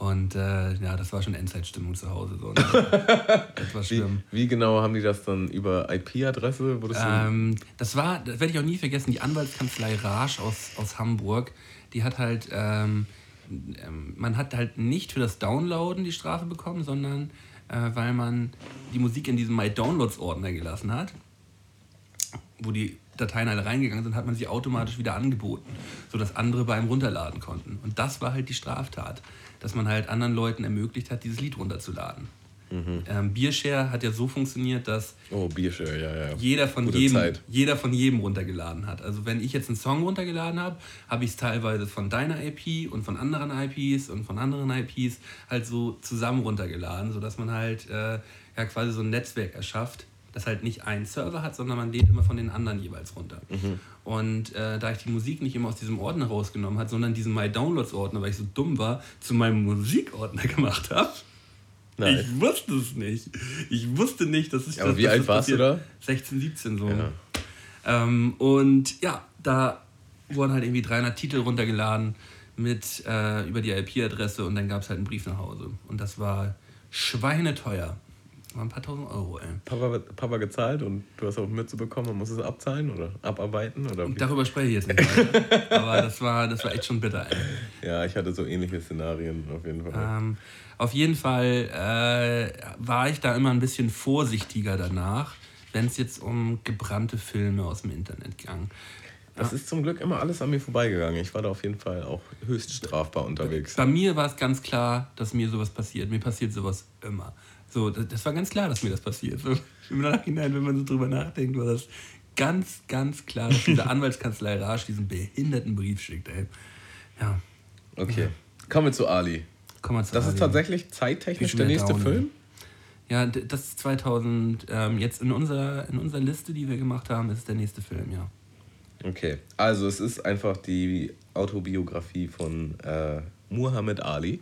Und äh, ja, das war schon Endzeitstimmung zu Hause. So. war Wie, schlimm. wie genau haben die das dann über IP-Adresse? Ähm, das war, das werde ich auch nie vergessen, die Anwaltskanzlei Rasch aus, aus Hamburg, die hat halt, ähm, ähm, man hat halt nicht für das Downloaden die Strafe bekommen, sondern äh, weil man die Musik in diesem My Downloads-Ordner gelassen hat, wo die Dateien alle reingegangen sind, hat man sie automatisch wieder angeboten, sodass andere beim Runterladen konnten. Und das war halt die Straftat, dass man halt anderen Leuten ermöglicht hat, dieses Lied runterzuladen. Ähm, Beershare hat ja so funktioniert, dass oh, Bierschirr, ja, ja. jeder von, Gute jedem, Zeit. jeder von jedem runtergeladen hat. Also wenn ich jetzt einen Song runtergeladen habe, habe ich es teilweise von deiner IP und von anderen IPs und von anderen IPs halt so zusammen runtergeladen, sodass man halt äh, ja quasi so ein Netzwerk erschafft, das halt nicht einen Server hat, sondern man lädt immer von den anderen jeweils runter. Mhm. Und äh, da ich die Musik nicht immer aus diesem Ordner rausgenommen habe, sondern diesen My Downloads Ordner, weil ich so dumm war, zu meinem Musikordner gemacht habe, Nice. ich wusste es nicht. Ich wusste nicht, dass ich Aber das, wie dass alt warst du passiert. da? 16, 17 so. Ja. Ähm, und ja, da wurden halt irgendwie 300 Titel runtergeladen mit äh, über die IP-Adresse und dann gab es halt einen Brief nach Hause. Und das war schweineteuer. War ein paar tausend Euro, ey. Papa, Papa gezahlt und du hast auch mitzubekommen, man muss es abzahlen oder abarbeiten? Oder wie? Darüber spreche ich jetzt nicht. Aber das war, das war echt schon bitter, ey. Ja, ich hatte so ähnliche Szenarien auf jeden Fall. Ähm, auf jeden Fall äh, war ich da immer ein bisschen vorsichtiger danach, wenn es jetzt um gebrannte Filme aus dem Internet ging. Das ist zum Glück immer alles an mir vorbeigegangen. Ich war da auf jeden Fall auch höchst strafbar unterwegs. Bei mir war es ganz klar, dass mir sowas passiert. Mir passiert sowas immer. So, das, das war ganz klar, dass mir das passiert. Im Nachhinein, wenn man so drüber nachdenkt, war das ganz, ganz klar, dass diese Anwaltskanzlei Rasch diesen behinderten Brief schickt, ey. Ja, Okay, kommen wir zu Ali. komm mal zu Das ist Ali. tatsächlich zeittechnisch der nächste down, Film? Ja, das ist 2000, ähm, jetzt in unserer, in unserer Liste, die wir gemacht haben, ist der nächste Film, ja. Okay, also es ist einfach die Autobiografie von äh, Muhammad Ali,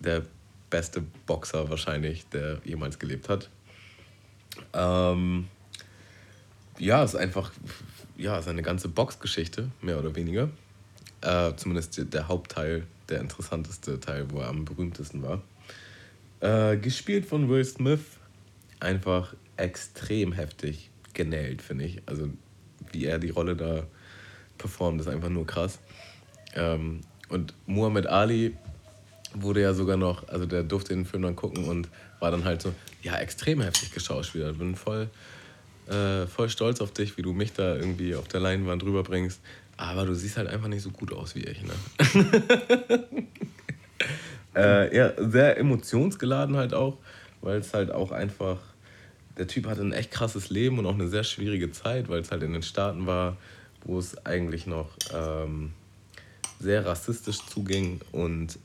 der beste Boxer wahrscheinlich, der jemals gelebt hat. Ähm, ja, ist einfach ja, seine ganze Boxgeschichte, mehr oder weniger. Äh, zumindest der- der Hauptteil, der interessanteste Teil, wo er am berühmtesten war. Äh, gespielt von Will Smith, einfach extrem heftig genäht, finde ich. Also wie er die Rolle da performt, ist einfach nur krass. Ähm, und Muhammad Ali wurde ja sogar noch, also der durfte den Film dann gucken und war dann halt so, ja, extrem heftig geschauspielert. Bin voll, äh, voll stolz auf dich, wie du mich da irgendwie auf der Leinwand rüberbringst. Aber du siehst halt einfach nicht so gut aus wie ich, ne? äh, ja, sehr emotionsgeladen halt auch, weil es halt auch einfach, der Typ hatte ein echt krasses Leben und auch eine sehr schwierige Zeit, weil es halt in den Staaten war, wo es eigentlich noch ähm, sehr rassistisch zuging und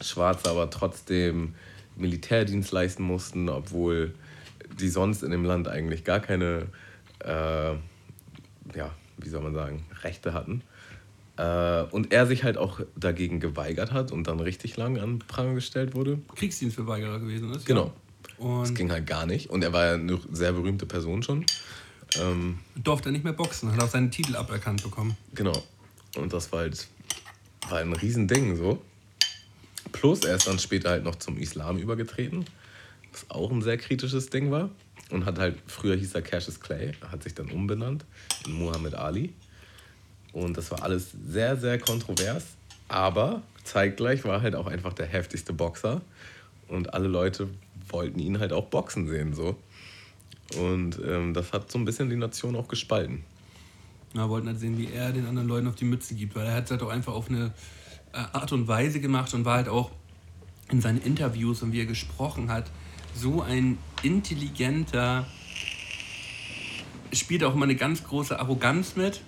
Schwarze aber trotzdem Militärdienst leisten mussten, obwohl die sonst in dem Land eigentlich gar keine, äh, ja, wie soll man sagen, Rechte hatten. Äh, und er sich halt auch dagegen geweigert hat und dann richtig lang an Pranger gestellt wurde. Kriegsdienstverweigerer gewesen ist. Genau. Ja. Das ging halt gar nicht. Und er war ja eine sehr berühmte Person schon. Ähm, durfte nicht mehr boxen, hat auch seinen Titel aberkannt bekommen. Genau. Und das war halt war ein Riesending so. Plus er ist dann später halt noch zum Islam übergetreten, was auch ein sehr kritisches Ding war. Und hat halt, früher hieß er Cassius Clay, hat sich dann umbenannt in Muhammad Ali. Und das war alles sehr, sehr kontrovers. Aber zeitgleich war halt auch einfach der heftigste Boxer. Und alle Leute wollten ihn halt auch boxen sehen so. Und ähm, das hat so ein bisschen die Nation auch gespalten. Ja, wollten halt sehen, wie er den anderen Leuten auf die Mütze gibt, weil er hat es halt auch einfach auf eine Art und Weise gemacht und war halt auch in seinen Interviews und wie er gesprochen hat, so ein intelligenter, spielt auch immer eine ganz große Arroganz mit,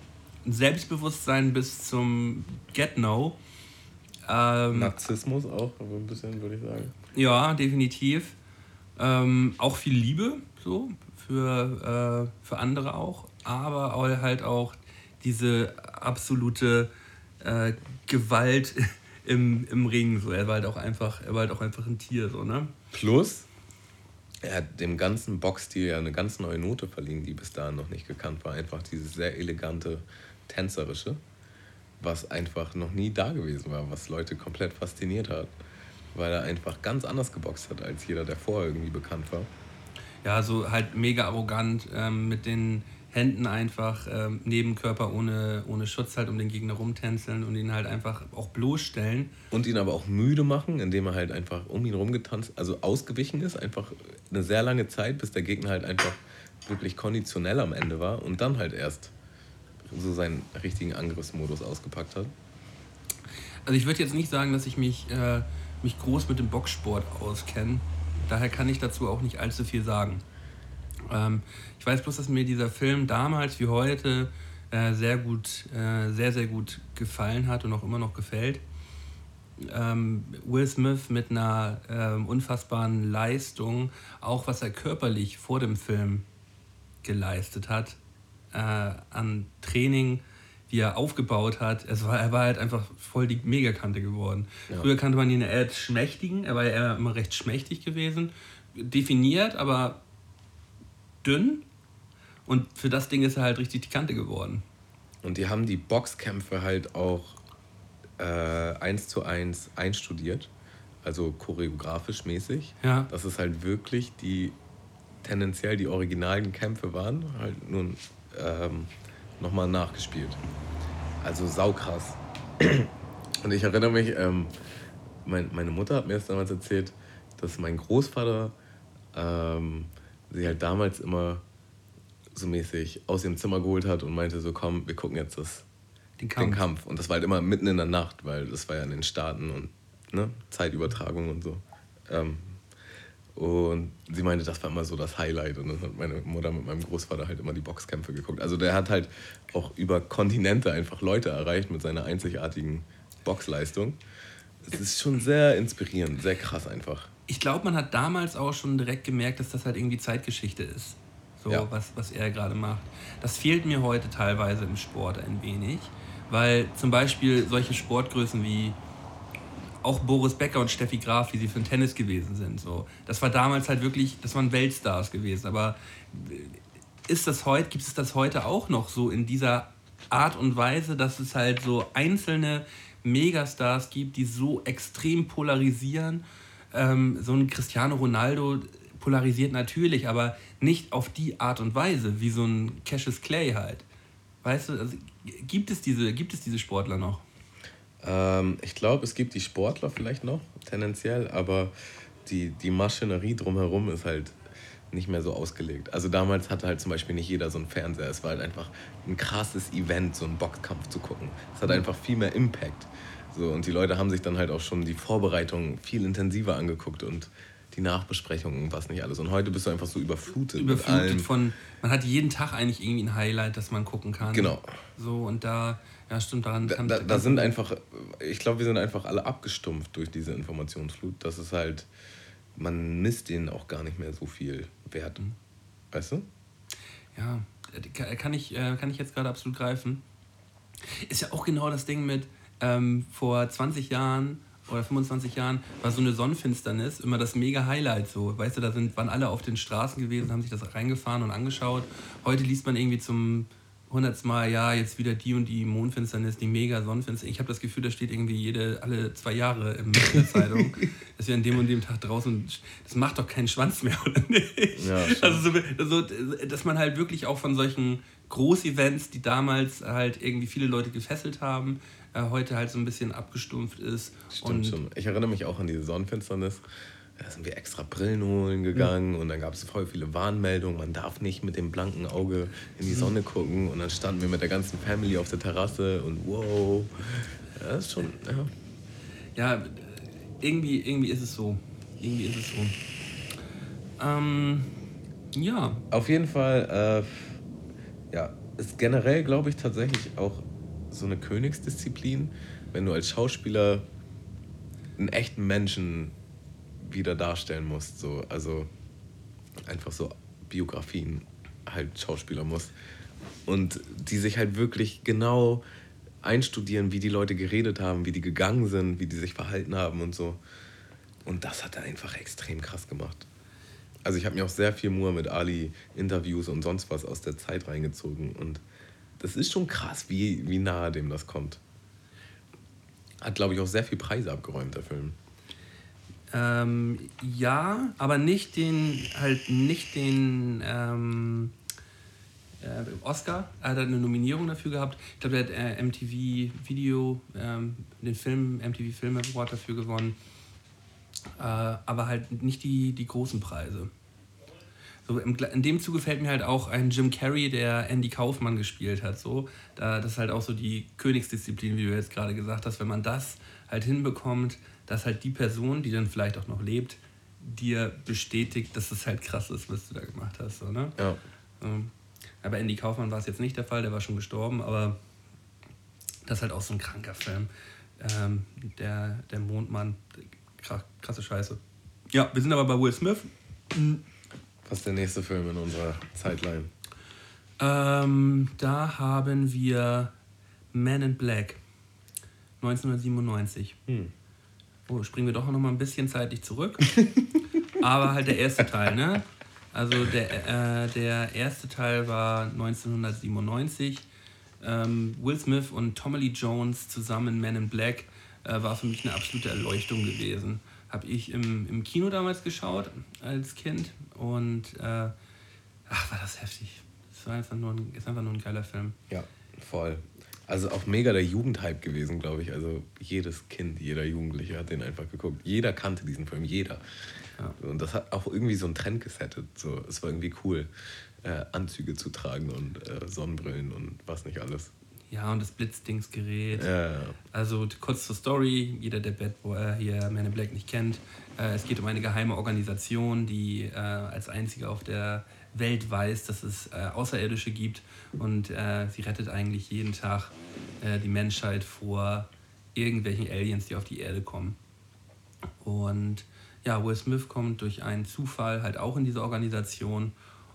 ein Selbstbewusstsein bis zum Get-No. Ähm, Narzissmus auch, aber ein bisschen, würde ich sagen. Ja, definitiv. Ähm, auch viel Liebe, so, für, äh, für andere auch, aber halt auch diese absolute äh, Gewalt im, im Ring. So. Er war halt auch einfach, er war halt auch einfach ein Tier, so, ne? Plus, er hat dem ganzen Boxstil ja eine ganz neue Note verliehen, die bis dahin noch nicht gekannt war. Einfach dieses sehr elegante, tänzerische, was einfach noch nie da gewesen war, was Leute komplett fasziniert hat, weil er einfach ganz anders geboxt hat als jeder, der vorher irgendwie bekannt war. Ja, so halt mega arrogant ähm, mit den Händen einfach ähm, Nebenkörper ohne, ohne Schutz halt um den Gegner rumtänzeln und ihn halt einfach auch bloßstellen. Und ihn aber auch müde machen, indem er halt einfach um ihn rumgetanzt, also ausgewichen ist, einfach eine sehr lange Zeit, bis der Gegner halt einfach wirklich konditionell am Ende war und dann halt erst so seinen richtigen Angriffsmodus ausgepackt hat. Also ich würde jetzt nicht sagen, dass ich mich, äh, mich groß mit dem Boxsport auskenne. Daher kann ich dazu auch nicht allzu viel sagen. Ähm, ich weiß bloß, dass mir dieser Film damals wie heute äh, sehr gut, äh, sehr, sehr gut gefallen hat und auch immer noch gefällt. Ähm, Will Smith mit einer ähm, unfassbaren Leistung, auch was er körperlich vor dem Film geleistet hat, äh, an Training, wie er aufgebaut hat. Es war, er war halt einfach voll die Megakante geworden. Ja. Früher kannte man ihn eher als schmächtigen, er war ja immer recht schmächtig gewesen, definiert, aber dünn. Und für das Ding ist er halt richtig die Kante geworden. Und die haben die Boxkämpfe halt auch äh, eins zu eins einstudiert, also choreografisch mäßig. Ja. Dass es halt wirklich die tendenziell die originalen Kämpfe waren, halt nun ähm, nochmal nachgespielt. Also saukrass. Und ich erinnere mich, ähm, mein, meine Mutter hat mir das damals erzählt, dass mein Großvater ähm, sie halt damals immer so mäßig aus ihrem Zimmer geholt hat und meinte so, komm, wir gucken jetzt das, den, Kampf. den Kampf. Und das war halt immer mitten in der Nacht, weil das war ja in den Staaten und ne, Zeitübertragung und so. Ähm, und sie meinte, das war immer so das Highlight. Und dann hat meine Mutter mit meinem Großvater halt immer die Boxkämpfe geguckt. Also der hat halt auch über Kontinente einfach Leute erreicht mit seiner einzigartigen Boxleistung. Es ist schon sehr inspirierend, sehr krass einfach ich glaube, man hat damals auch schon direkt gemerkt, dass das halt irgendwie Zeitgeschichte ist. So, ja. was, was er gerade macht. Das fehlt mir heute teilweise im Sport ein wenig, weil zum Beispiel solche Sportgrößen wie auch Boris Becker und Steffi Graf, wie sie für den Tennis gewesen sind. So. Das war damals halt wirklich, das waren Weltstars gewesen. Aber ist das heute, gibt es das heute auch noch so in dieser Art und Weise, dass es halt so einzelne Megastars gibt, die so extrem polarisieren ähm, so ein Cristiano Ronaldo polarisiert natürlich, aber nicht auf die Art und Weise, wie so ein Cassius Clay halt. Weißt du, also, gibt, es diese, gibt es diese Sportler noch? Ähm, ich glaube, es gibt die Sportler vielleicht noch, tendenziell, aber die, die Maschinerie drumherum ist halt nicht mehr so ausgelegt. Also damals hatte halt zum Beispiel nicht jeder so einen Fernseher. Es war halt einfach ein krasses Event, so einen Boxkampf zu gucken. Es hat mhm. einfach viel mehr Impact. So, und die Leute haben sich dann halt auch schon die Vorbereitung viel intensiver angeguckt und die Nachbesprechungen und was nicht alles. Und heute bist du einfach so überflutet. Überflutet von, man hat jeden Tag eigentlich irgendwie ein Highlight, das man gucken kann. Genau. So, und da, ja, stimmt, daran kann Da, da, da sind einfach, ich glaube, wir sind einfach alle abgestumpft durch diese Informationsflut. Das ist halt, man misst denen auch gar nicht mehr so viel Wert. Mhm. Weißt du? Ja, kann ich, äh, kann ich jetzt gerade absolut greifen. Ist ja auch genau das Ding mit, ähm, vor 20 Jahren oder 25 Jahren war so eine Sonnenfinsternis immer das mega Highlight so. Weißt du, da sind, waren alle auf den Straßen gewesen, haben sich das reingefahren und angeschaut. Heute liest man irgendwie zum hundertsten Mal, ja, jetzt wieder die und die Mondfinsternis, die mega Sonnenfinsternis. Ich habe das Gefühl, das steht irgendwie jede, alle zwei Jahre in der Zeitung, dass wir an dem und dem Tag draußen, das macht doch keinen Schwanz mehr, oder nicht? Ja, also so, so, dass man halt wirklich auch von solchen Großevents, die damals halt irgendwie viele Leute gefesselt haben, äh, heute halt so ein bisschen abgestumpft ist. Stimmt und schon. Ich erinnere mich auch an diese Sonnenfinsternis. Da sind wir extra Brillen holen gegangen mhm. und dann gab es voll viele Warnmeldungen. Man darf nicht mit dem blanken Auge in die mhm. Sonne gucken. Und dann standen wir mit der ganzen Family auf der Terrasse und wow. Ja, das ist schon, ja. Ja, irgendwie, irgendwie ist es so. Irgendwie ist es so. Ähm, ja. Auf jeden Fall, äh, ja, ist generell, glaube ich, tatsächlich auch so eine Königsdisziplin, wenn du als Schauspieler einen echten Menschen wieder darstellen musst. So. Also einfach so Biografien halt Schauspieler muss. Und die sich halt wirklich genau einstudieren, wie die Leute geredet haben, wie die gegangen sind, wie die sich verhalten haben und so. Und das hat er einfach extrem krass gemacht. Also ich habe mir auch sehr viel Muhammad Ali Interviews und sonst was aus der Zeit reingezogen und das ist schon krass, wie, wie nahe dem das kommt. Hat, glaube ich, auch sehr viel Preise abgeräumt, der Film. Ähm, ja, aber nicht den, halt nicht den ähm, äh, Oscar. Er hat eine Nominierung dafür gehabt. Ich glaube, der hat äh, MTV Video, ähm, den Film, MTV Film Award dafür gewonnen. Äh, aber halt nicht die, die großen Preise. So, im, in dem Zuge fällt mir halt auch ein Jim Carrey, der Andy Kaufmann gespielt hat. So. Da, das ist halt auch so die Königsdisziplin, wie du jetzt gerade gesagt hast. Wenn man das halt hinbekommt, dass halt die Person, die dann vielleicht auch noch lebt, dir bestätigt, dass es halt krass ist, was du da gemacht hast. So, ne? Ja. Ähm, aber Andy Kaufmann war es jetzt nicht der Fall, der war schon gestorben, aber das ist halt auch so ein kranker Film. Ähm, der, der Mondmann, krasse Scheiße. Ja, wir sind aber bei Will Smith. Was ist der nächste Film in unserer Zeitline? Ähm, da haben wir Man in Black 1997. Hm. Oh, springen wir doch noch mal ein bisschen zeitlich zurück. Aber halt der erste Teil, ne? Also der, äh, der erste Teil war 1997. Ähm, Will Smith und Tommy Lee Jones zusammen Man in Black äh, war für mich eine absolute Erleuchtung gewesen. Habe ich im, im Kino damals geschaut als Kind und äh, ach, war das heftig. Es war einfach nur ein, ist einfach nur ein geiler Film. Ja, voll. Also auch mega der Jugendhype gewesen, glaube ich. Also jedes Kind, jeder Jugendliche hat den einfach geguckt. Jeder kannte diesen Film, jeder. Ja. Und das hat auch irgendwie so einen Trend gesettet. So, es war irgendwie cool, äh, Anzüge zu tragen und äh, Sonnenbrillen und was nicht alles. Ja, und das Blitzdingsgerät. Ja. Also kurz zur Story, jeder, der Bad Boy äh, hier Man in Black nicht kennt. Äh, es geht um eine geheime Organisation, die äh, als einzige auf der Welt weiß, dass es äh, Außerirdische gibt und äh, sie rettet eigentlich jeden Tag die Menschheit vor irgendwelchen Aliens, die auf die Erde kommen. Und ja, Will Smith kommt durch einen Zufall halt auch in diese Organisation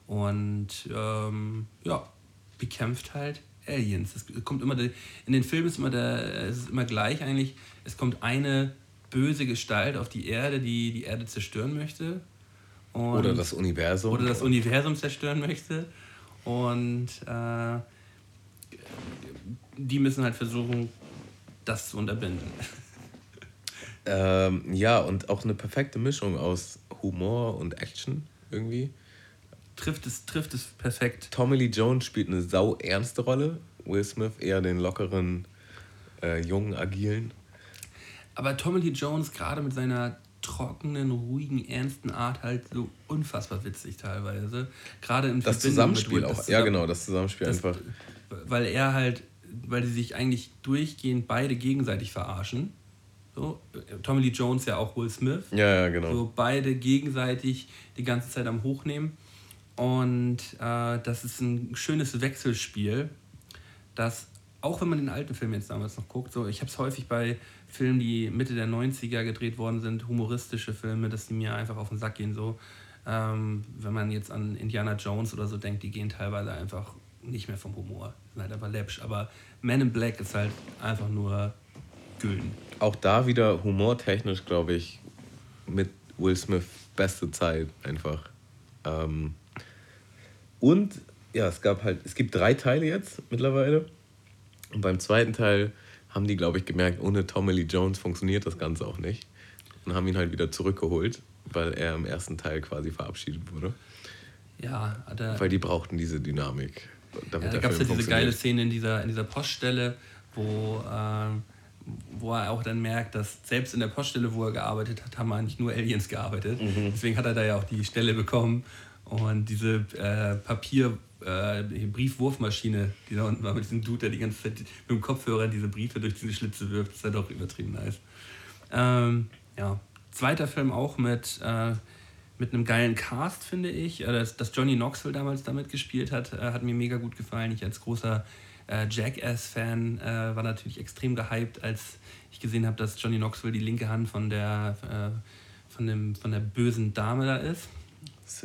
und ähm, ja, bekämpft halt Aliens. Es kommt immer, in den Filmen ist immer der, es ist immer gleich eigentlich. Es kommt eine böse Gestalt auf die Erde, die die Erde zerstören möchte. Oder das Universum. Oder das Universum zerstören möchte. Und äh, die müssen halt versuchen, das zu unterbinden. Ähm, ja, und auch eine perfekte Mischung aus Humor und Action irgendwie. Trifft es, trifft es perfekt. Tommy Lee Jones spielt eine sau ernste Rolle. Will Smith eher den lockeren, äh, jungen, agilen. Aber Tommy Lee Jones gerade mit seiner trockenen, ruhigen, ernsten Art halt so unfassbar witzig teilweise. Gerade im Das Zusammenspiel auch. Das ja, genau, das Zusammenspiel das, einfach. Weil er halt, weil die sich eigentlich durchgehend beide gegenseitig verarschen. So, Tommy Lee Jones ja auch Will Smith. Ja, ja, genau. So beide gegenseitig die ganze Zeit am Hochnehmen. Und äh, das ist ein schönes Wechselspiel, das, auch wenn man den alten Film jetzt damals noch guckt, so, ich habe es häufig bei Filmen, die Mitte der 90er gedreht worden sind, humoristische Filme, dass die mir einfach auf den Sack gehen. So. Ähm, wenn man jetzt an Indiana Jones oder so denkt, die gehen teilweise einfach nicht mehr vom Humor. Sind halt einfach läppsch. Aber Man in Black ist halt einfach nur gülden. Auch da wieder humortechnisch, glaube ich, mit Will Smith beste Zeit einfach. Ähm und ja, es gab halt, es gibt drei Teile jetzt mittlerweile. Und beim zweiten Teil haben die, glaube ich, gemerkt, ohne Tommy Lee Jones funktioniert das Ganze auch nicht. Und haben ihn halt wieder zurückgeholt, weil er im ersten Teil quasi verabschiedet wurde. Ja, der, weil die brauchten diese Dynamik. Damit ja, da gab es ja diese geile Szene in dieser, in dieser Poststelle, wo, äh, wo er auch dann merkt, dass selbst in der Poststelle, wo er gearbeitet hat, haben eigentlich nur Aliens gearbeitet. Mhm. Deswegen hat er da ja auch die Stelle bekommen. Und diese äh, Papier, äh, Briefwurfmaschine, die da unten war mit diesem Dude, der die ganze Zeit mit dem Kopfhörer diese Briefe durch diese Schlitze wirft, ist ja doch übertrieben nice. Ähm, ja, zweiter Film auch mit, äh, mit einem geilen Cast, finde ich. Äh, dass, dass Johnny Knoxville damals damit gespielt hat, äh, hat mir mega gut gefallen. Ich als großer äh, Jackass-Fan äh, war natürlich extrem gehypt, als ich gesehen habe, dass Johnny Knoxville die linke Hand von der, von, dem, von der bösen Dame da ist.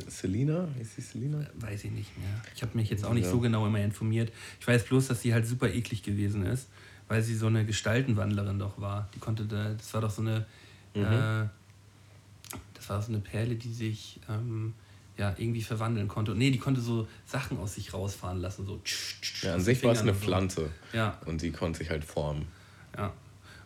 Selina? Ist sie Selina? Weiß ich nicht mehr. Ich habe mich jetzt auch nicht ja. so genau immer informiert. Ich weiß bloß, dass sie halt super eklig gewesen ist, weil sie so eine Gestaltenwandlerin doch war. Die konnte da, das war doch so eine, mhm. äh, das war so eine Perle, die sich ähm, ja, irgendwie verwandeln konnte. Und nee, die konnte so Sachen aus sich rausfahren lassen. So. Ja, an sich war es eine so. Pflanze. Ja. Und sie konnte sich halt formen. Ja.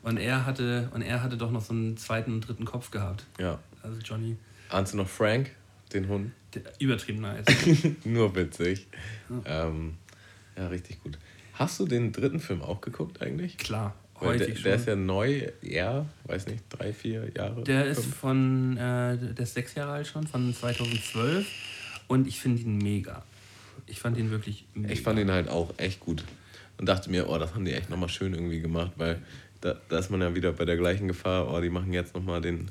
Und er hatte, und er hatte doch noch so einen zweiten und dritten Kopf gehabt. Ja. Also Johnny. Ahnst du noch Frank, den Hund? Der, übertrieben nice. Nur witzig. Ja. Ähm, ja, richtig gut. Hast du den dritten Film auch geguckt eigentlich? Klar. Heute der, der ist ja neu, ja, weiß nicht, drei, vier Jahre. Der fünf. ist von, äh, der ist sechs Jahre alt schon, von 2012. Und ich finde ihn mega. Ich fand ihn wirklich mega. Ich fand ihn halt auch echt gut. Und dachte mir, oh, das haben die echt nochmal schön irgendwie gemacht, weil da, da ist man ja wieder bei der gleichen Gefahr, oh, die machen jetzt nochmal den.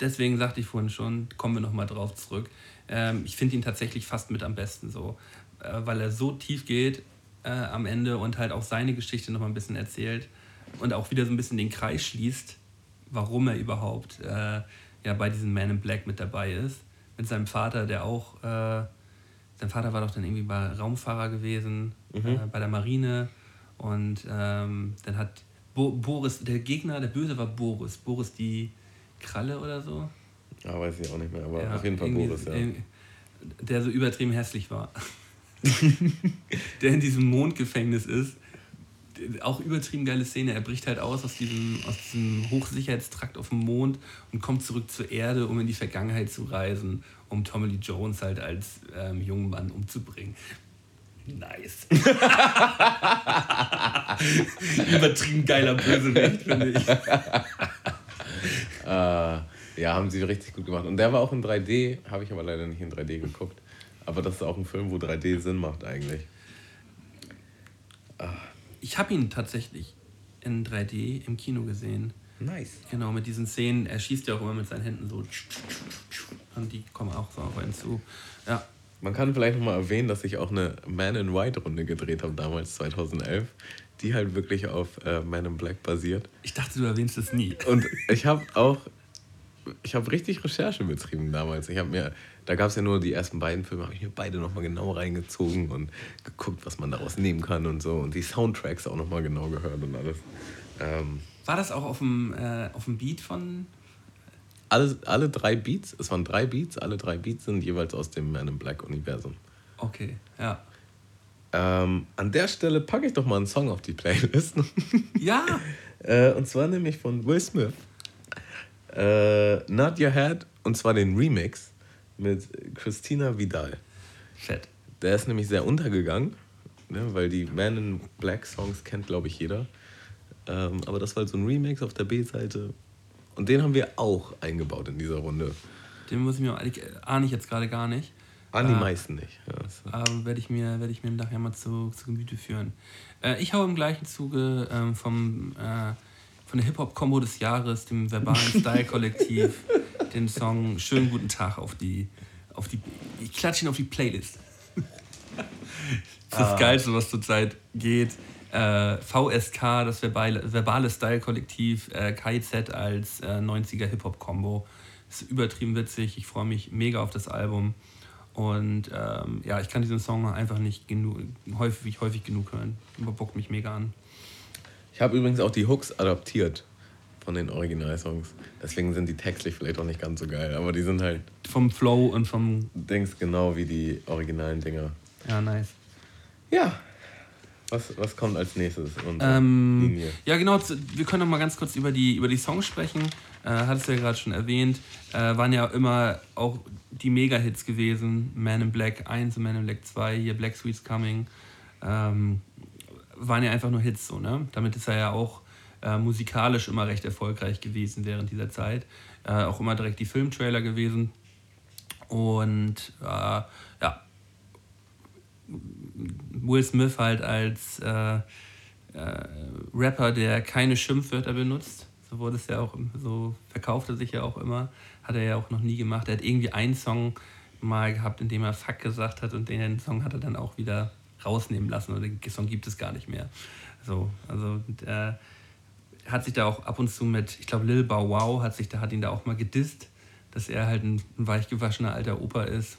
Deswegen sagte ich vorhin schon, kommen wir nochmal drauf zurück. Ähm, ich finde ihn tatsächlich fast mit am besten so, äh, weil er so tief geht äh, am Ende und halt auch seine Geschichte nochmal ein bisschen erzählt und auch wieder so ein bisschen den Kreis schließt, warum er überhaupt äh, ja, bei diesem Man in Black mit dabei ist. Mit seinem Vater, der auch, äh, sein Vater war doch dann irgendwie bei Raumfahrer gewesen, mhm. äh, bei der Marine. Und ähm, dann hat Bo Boris, der Gegner, der Böse war Boris. Boris die Kralle oder so. Ja, weiß ich auch nicht mehr, aber ja, auf jeden Fall Boris, ja. Der so übertrieben hässlich war. der in diesem Mondgefängnis ist auch übertrieben geile Szene. Er bricht halt aus aus diesem, aus diesem Hochsicherheitstrakt auf dem Mond und kommt zurück zur Erde, um in die Vergangenheit zu reisen, um Tommy Lee Jones halt als ähm, jungen Mann umzubringen. Nice. übertrieben geiler Bösewicht, finde ich. uh, ja, haben sie richtig gut gemacht. Und der war auch in 3D, habe ich aber leider nicht in 3D geguckt. Aber das ist auch ein Film, wo 3D Sinn macht eigentlich. Uh ich habe ihn tatsächlich in 3D im Kino gesehen. Nice. Genau, mit diesen Szenen. Er schießt ja auch immer mit seinen Händen so. Und die kommen auch so auf einen zu. Ja. Man kann vielleicht nochmal erwähnen, dass ich auch eine Man in White Runde gedreht habe, damals 2011, die halt wirklich auf äh, Man in Black basiert. Ich dachte, du erwähnst es nie. Und ich habe auch, ich habe richtig Recherche betrieben damals. Ich habe mir da gab es ja nur die ersten beiden Filme, habe ich mir beide nochmal genau reingezogen und geguckt, was man daraus nehmen kann und so. Und die Soundtracks auch nochmal genau gehört und alles. Ähm, War das auch auf dem, äh, auf dem Beat von. Alle, alle drei Beats, es waren drei Beats, alle drei Beats sind jeweils aus dem Man in Black Universum. Okay, ja. Ähm, an der Stelle packe ich doch mal einen Song auf die Playlist. Ja! äh, und zwar nämlich von Will Smith. Äh, Not Your Head, und zwar den Remix mit Christina Vidal. Fett. Der ist nämlich sehr untergegangen, ne, weil die Man in Black Songs kennt, glaube ich, jeder. Ähm, aber das war halt so ein Remix auf der B-Seite. Und den haben wir auch eingebaut in dieser Runde. Den muss ich mir, ahne ich jetzt gerade gar nicht. Ahne die äh, meisten nicht. Ja, äh, werde ich, mir, werd ich mir nachher mal zu, zu Gemüte führen. Äh, ich habe im gleichen Zuge ähm, vom, äh, von der Hip-Hop-Kombo des Jahres, dem verbalen Style-Kollektiv, den Song Schönen guten Tag auf die, auf die ich klatsche ihn auf die Playlist. das ist das ah. Geilste, was zurzeit geht. Äh, VSK, das verbale, verbale Style-Kollektiv, äh, KIZ als äh, 90er Hip-Hop-Kombo. Ist übertrieben witzig. Ich freue mich mega auf das Album. Und ähm, ja, ich kann diesen Song einfach nicht genug, häufig, häufig genug hören. Überbockt mich mega an. Ich habe übrigens auch die Hooks adaptiert von den Originalsongs. Deswegen sind die textlich vielleicht auch nicht ganz so geil, aber die sind halt. Vom Flow und vom. Denkst genau wie die originalen Dinger. Ja, nice. Ja. Was, was kommt als nächstes? Ähm, ja, genau. Wir können noch mal ganz kurz über die, über die Songs sprechen. Äh, hattest du ja gerade schon erwähnt. Äh, waren ja immer auch die Mega-Hits gewesen. Man in Black 1 und Man in Black 2, hier Black Sweet's Coming. Ähm, waren ja einfach nur Hits so, ne? Damit ist er ja auch äh, musikalisch immer recht erfolgreich gewesen während dieser Zeit. Äh, auch immer direkt die Filmtrailer gewesen. Und äh, Will Smith halt als äh, äh, Rapper, der keine Schimpfwörter benutzt. So wurde es ja auch, so verkaufte sich ja auch immer. Hat er ja auch noch nie gemacht. Er hat irgendwie einen Song mal gehabt, in dem er Fuck gesagt hat und den Song hat er dann auch wieder rausnehmen lassen und den Song gibt es gar nicht mehr. So, also der hat sich da auch ab und zu mit, ich glaube, Lil Bow Wow hat, sich da, hat ihn da auch mal gedisst dass er halt ein, ein weichgewaschener alter Opa ist.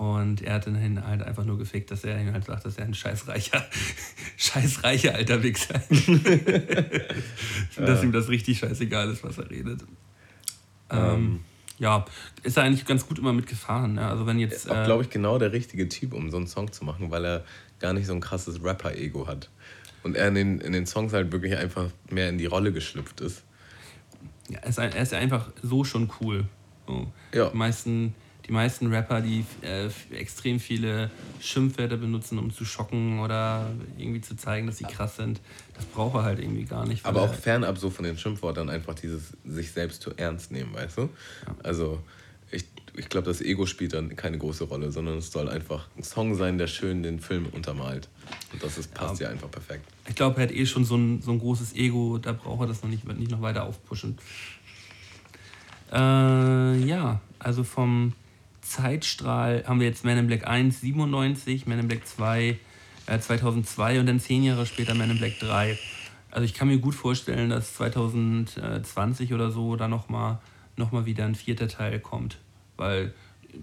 Und er hat dann halt einfach nur gefickt, dass er ihm halt sagt, dass er ein scheißreicher, scheißreicher alter Wichser ist. dass ihm das richtig scheißegal ist, was er redet. Ähm, ja, ist er eigentlich ganz gut immer mitgefahren. Ne? Also wenn jetzt. Ist auch, glaube ich, genau der richtige Typ, um so einen Song zu machen, weil er gar nicht so ein krasses Rapper-Ego hat. Und er in den, in den Songs halt wirklich einfach mehr in die Rolle geschlüpft ist. Ja, er ist, er ist einfach so schon cool. So. Ja. Die, meisten, die meisten Rapper, die äh, extrem viele Schimpfwörter benutzen, um zu schocken oder irgendwie zu zeigen, dass sie krass sind, das braucht er halt irgendwie gar nicht. Aber auch fernab so von den Schimpfwörtern einfach dieses sich selbst zu ernst nehmen, weißt du? Ja. Also ich, ich glaube, das Ego spielt dann keine große Rolle, sondern es soll einfach ein Song sein, der schön den Film untermalt. Und das ist, passt ja, ja einfach perfekt. Ich glaube, er hat eh schon so ein, so ein großes Ego, da braucht er das noch nicht, nicht noch weiter aufpushen. Äh, ja, also vom Zeitstrahl haben wir jetzt Man in Black 1 97, Man in Black 2 äh, 2002 und dann zehn Jahre später Man in Black 3. Also ich kann mir gut vorstellen, dass 2020 oder so da nochmal noch mal wieder ein vierter Teil kommt, weil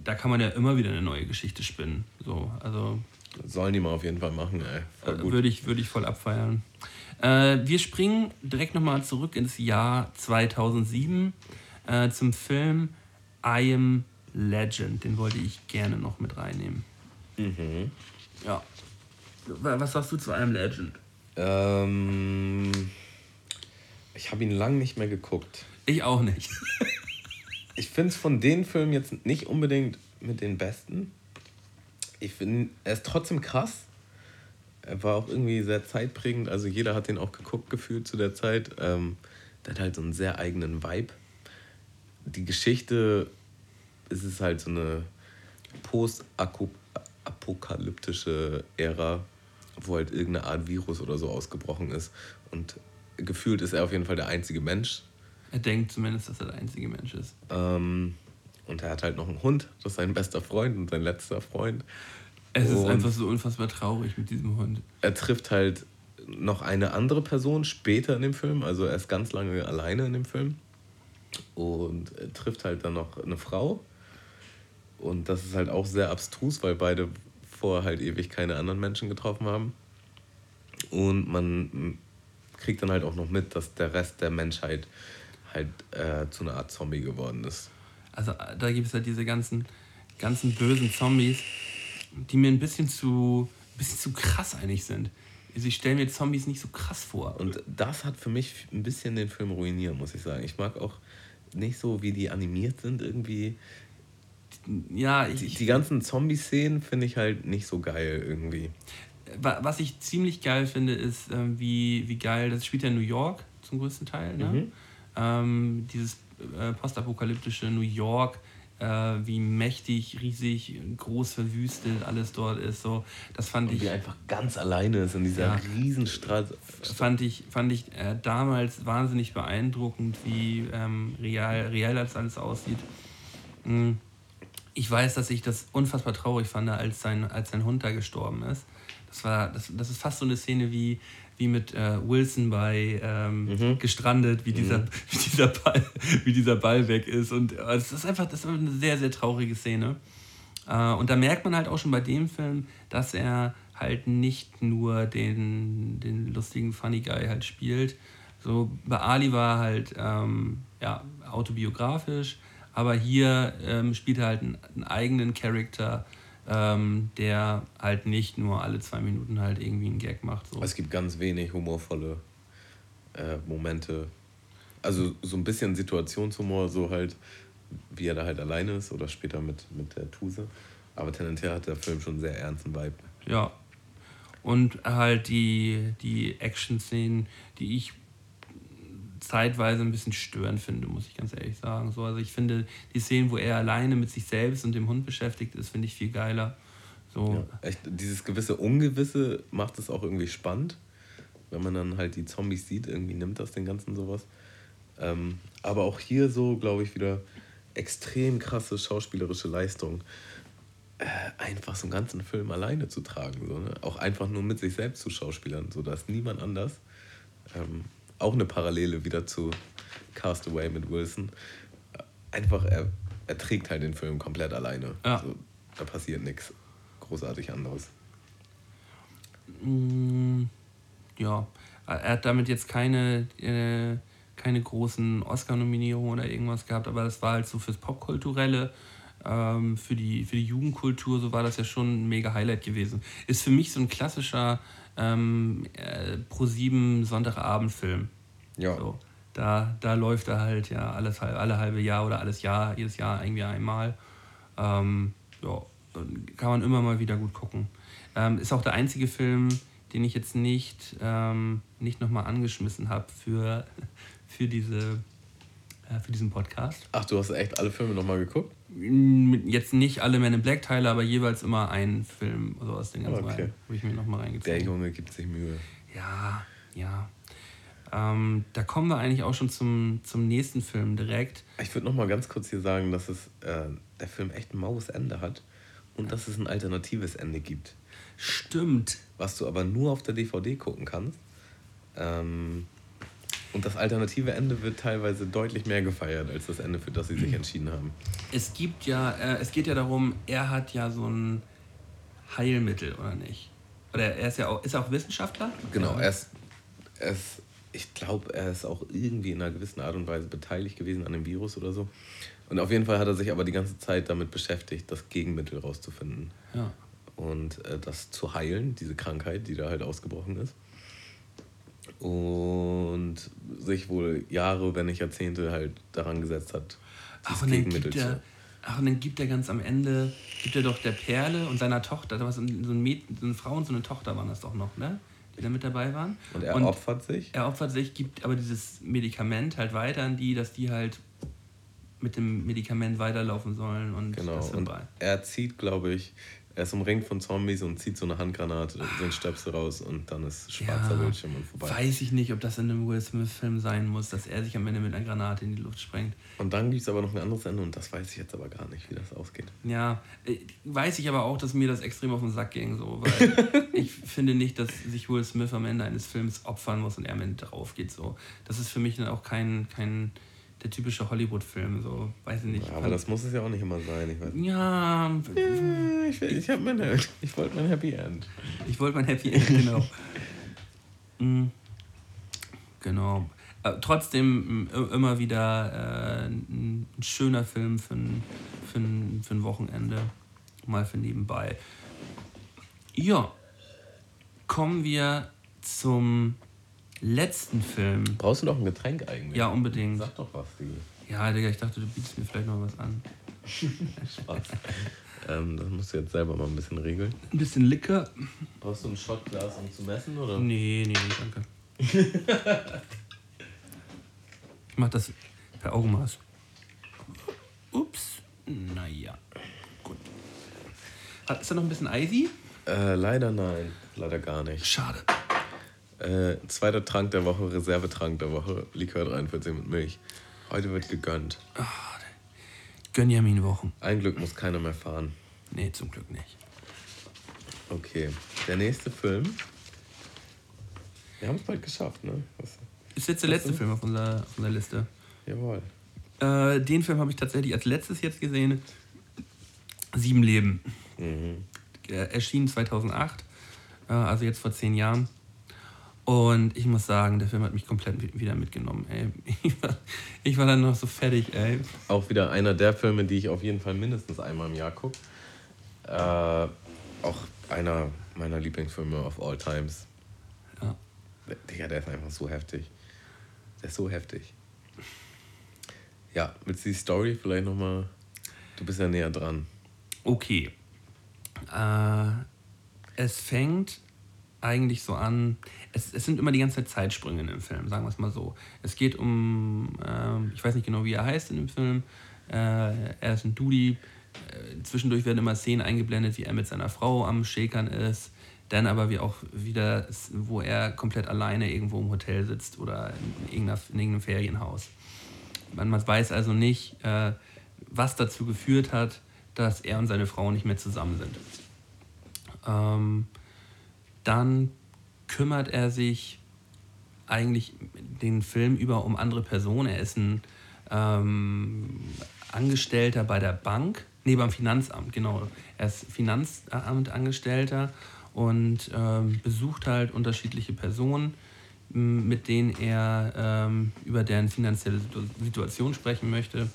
da kann man ja immer wieder eine neue Geschichte spinnen. So, also Sollen die mal auf jeden Fall machen, ey. Gut. Würde ich, würde ich voll abfeiern. Äh, wir springen direkt nochmal zurück ins Jahr 2007 äh, zum Film I Am Legend. Den wollte ich gerne noch mit reinnehmen. Mhm. Ja. Was sagst du zu Am Legend? Ähm, ich habe ihn lang nicht mehr geguckt. Ich auch nicht. ich finde es von den Filmen jetzt nicht unbedingt mit den besten ich finde, er ist trotzdem krass. Er war auch irgendwie sehr zeitprägend. Also jeder hat den auch geguckt gefühlt zu der Zeit. Ähm, der hat halt so einen sehr eigenen Vibe. Die Geschichte ist es halt so eine post-apokalyptische Ära, wo halt irgendeine Art Virus oder so ausgebrochen ist. Und gefühlt ist er auf jeden Fall der einzige Mensch. Er denkt zumindest, dass er der einzige Mensch ist. Ähm, und er hat halt noch einen Hund, das ist sein bester Freund und sein letzter Freund. Es und ist einfach so unfassbar traurig mit diesem Hund. Er trifft halt noch eine andere Person später in dem Film, also er ist ganz lange alleine in dem Film. Und er trifft halt dann noch eine Frau. Und das ist halt auch sehr abstrus, weil beide vorher halt ewig keine anderen Menschen getroffen haben. Und man kriegt dann halt auch noch mit, dass der Rest der Menschheit halt äh, zu einer Art Zombie geworden ist. Also da gibt es halt diese ganzen, ganzen bösen Zombies, die mir ein bisschen zu, ein bisschen zu krass eigentlich sind. Sie stellen mir Zombies nicht so krass vor. Und das hat für mich ein bisschen den Film ruiniert, muss ich sagen. Ich mag auch nicht so, wie die animiert sind irgendwie. Ja, ich, die, die ganzen Zombie-Szenen finde ich halt nicht so geil irgendwie. Was ich ziemlich geil finde, ist, ähm, wie, wie geil, das spielt ja in New York zum größten Teil. Ne? Mhm. Ähm, dieses äh, postapokalyptische New York, äh, wie mächtig, riesig, groß verwüstet alles dort ist. So, das fand Und ich. Wie einfach ganz alleine ist in dieser ja, Riesenstraße. Fand ich, fand ich äh, damals wahnsinnig beeindruckend, wie ähm, real, real das alles aussieht. Mhm. Ich weiß, dass ich das unfassbar traurig fand, als sein, als sein Hund da gestorben ist. Das, war, das, das ist fast so eine Szene wie wie mit äh, Wilson bei ähm, mhm. Gestrandet, wie dieser, mhm. wie, dieser Ball, wie dieser Ball weg ist. Und äh, das ist einfach das ist eine sehr, sehr traurige Szene. Äh, und da merkt man halt auch schon bei dem Film, dass er halt nicht nur den, den lustigen Funny Guy halt spielt. So bei Ali war halt ähm, ja, autobiografisch, aber hier ähm, spielt er halt einen, einen eigenen Charakter ähm, der halt nicht nur alle zwei Minuten halt irgendwie einen Gag macht. So. Es gibt ganz wenig humorvolle äh, Momente. Also so ein bisschen Situationshumor, so halt, wie er da halt alleine ist oder später mit, mit der Tuse. Aber tendenziell hat der Film schon einen sehr ernsten Vibe. Ja. Und halt die, die Action-Szenen, die ich zeitweise ein bisschen störend finde, muss ich ganz ehrlich sagen. So, also ich finde die Szenen, wo er alleine mit sich selbst und dem Hund beschäftigt ist, finde ich viel geiler. So. Ja, echt, dieses gewisse Ungewisse macht es auch irgendwie spannend, wenn man dann halt die Zombies sieht, irgendwie nimmt das den ganzen sowas. Ähm, aber auch hier so, glaube ich, wieder extrem krasse schauspielerische Leistung. Äh, einfach so einen ganzen Film alleine zu tragen. So, ne? Auch einfach nur mit sich selbst zu schauspielern, sodass niemand anders ähm, auch eine Parallele wieder zu Castaway mit Wilson. einfach, er, er trägt halt den Film komplett alleine. Ja. Also, da passiert nichts großartig anderes. Mm, ja, er hat damit jetzt keine, äh, keine großen Oscar-Nominierungen oder irgendwas gehabt, aber das war halt so fürs Popkulturelle, ähm, für, die, für die Jugendkultur, so war das ja schon ein mega Highlight gewesen. Ist für mich so ein klassischer ähm, äh, Pro7 Sonntagabendfilm. Ja. So, da, da läuft er halt ja alles, alle halbe Jahr oder alles Jahr, jedes Jahr irgendwie einmal. Ähm, ja, kann man immer mal wieder gut gucken. Ähm, ist auch der einzige Film, den ich jetzt nicht, ähm, nicht nochmal angeschmissen habe für, für, diese, äh, für diesen Podcast. Ach, du hast echt alle Filme nochmal geguckt? Jetzt nicht alle Men in Black Teile, aber jeweils immer einen Film oder aus den ganzen Okay. Habe ich mir nochmal reingezogen. Der Junge gibt sich Mühe. Ja, ja. Ähm, da kommen wir eigentlich auch schon zum, zum nächsten Film direkt. Ich würde noch mal ganz kurz hier sagen, dass es, äh, der Film echt ein maues Ende hat und dass es ein alternatives Ende gibt, Stimmt. was du aber nur auf der DVD gucken kannst. Ähm, und das alternative Ende wird teilweise deutlich mehr gefeiert als das Ende, für das sie sich entschieden haben. Es gibt ja, äh, es geht ja darum, er hat ja so ein Heilmittel, oder nicht? Oder er ist ja auch, ist er auch Wissenschaftler? Genau, er ist, er ist ich glaube, er ist auch irgendwie in einer gewissen Art und Weise beteiligt gewesen an dem Virus oder so. Und auf jeden Fall hat er sich aber die ganze Zeit damit beschäftigt, das Gegenmittel rauszufinden. Ja. und äh, das zu heilen, diese Krankheit, die da halt ausgebrochen ist. Und sich wohl Jahre, wenn nicht Jahrzehnte halt daran gesetzt hat, Ach, und dann gibt er, ach, und dann gibt er ganz am Ende, gibt er doch der Perle und seiner Tochter, da war so ein, Mädchen, so eine Frau und so eine Tochter waren das doch noch, ne? Die da mit dabei waren. Und er opfert sich. Er opfert sich, gibt aber dieses Medikament halt weiter an die, dass die halt mit dem Medikament weiterlaufen sollen und Genau. das Und vorbei. er zieht, glaube ich, er ist umringt von Zombies und zieht so eine Handgranate, so einen Stöpsel raus und dann ist schwarzer Bildschirm und vorbei. Weiß ich nicht, ob das in einem Will Smith-Film sein muss, dass er sich am Ende mit einer Granate in die Luft sprengt. Und dann gibt es aber noch ein anderes Ende und das weiß ich jetzt aber gar nicht, wie das ausgeht. Ja, äh, weiß ich aber auch, dass mir das extrem auf den Sack ging, so, weil ich finde nicht, dass sich Will Smith am Ende eines Films opfern muss und er am Ende drauf geht. So. Das ist für mich dann auch kein, kein der typische Hollywood-Film, so, weiß ich nicht. Ja, aber das muss es ja auch nicht immer sein. Ich, weiß. ja, Ja, ich, ich, hab meine, ich wollte mein Happy End. ich wollte mein Happy End, genau. Mm, genau. Äh, trotzdem mm, immer wieder äh, ein ein schöner Film für ein, für, ein, für ein Wochenende. Mal für nebenbei. Ja. Kommen wir zum letzten Film. Brauchst du noch ein Getränk eigentlich? Ja, unbedingt. Sag doch was, Digi. Ja, Digga, ich dachte, du bietest mir vielleicht noch was an. Spaß. ähm, das musst du jetzt selber mal ein bisschen regeln. Ein bisschen Licker? Brauchst du ein Shotglas, um zu messen, oder? Nee, nee, nee, danke. ich mach das per Augenmaß. Ups. Naja. Gut. Ist da noch ein bisschen Ivy? Äh, leider nein. Leider gar nicht. Schade. Äh, zweiter Trank der Woche, Reservetrank der Woche, Likör 43 mit Milch. Heute wird gegönnt. Gönjamin-Wochen. Ein Glück muss keiner mehr fahren. Nee, zum Glück nicht. Okay, der nächste Film. Wir haben es bald geschafft, ne? Was? Ist jetzt der letzte Film auf unserer, auf unserer Liste. Jawohl. Äh, den Film habe ich tatsächlich als letztes jetzt gesehen. Sieben Leben. Mhm. Er erschien 2008, äh, also jetzt vor zehn Jahren. Und ich muss sagen, der Film hat mich komplett wi- wieder mitgenommen. Ey. Ich, war, ich war dann noch so fertig, ey. Auch wieder einer der Filme, die ich auf jeden Fall mindestens einmal im Jahr gucke. Äh, auch einer meiner Lieblingsfilme of all times. Ja. Digga, der ist einfach so heftig. Der ist so heftig. Ja, willst du die Story vielleicht nochmal? Du bist ja näher dran. Okay. Äh, es fängt eigentlich so an. Es, es sind immer die ganze Zeit Zeitsprünge in dem Film, sagen wir es mal so. Es geht um, ähm, ich weiß nicht genau, wie er heißt in dem Film. Äh, er ist ein Dudi. Äh, zwischendurch werden immer Szenen eingeblendet, wie er mit seiner Frau am Shakern ist. Dann aber wie auch wieder, wo er komplett alleine irgendwo im Hotel sitzt oder in, in irgendeinem Ferienhaus. Man, man weiß also nicht, äh, was dazu geführt hat, dass er und seine Frau nicht mehr zusammen sind. Ähm, dann kümmert er sich eigentlich den Film über um andere Personen. Er ist ein ähm, Angestellter bei der Bank, nee, beim Finanzamt, genau. Er ist Finanzamtangestellter und ähm, besucht halt unterschiedliche Personen, mit denen er ähm, über deren finanzielle Situation sprechen möchte.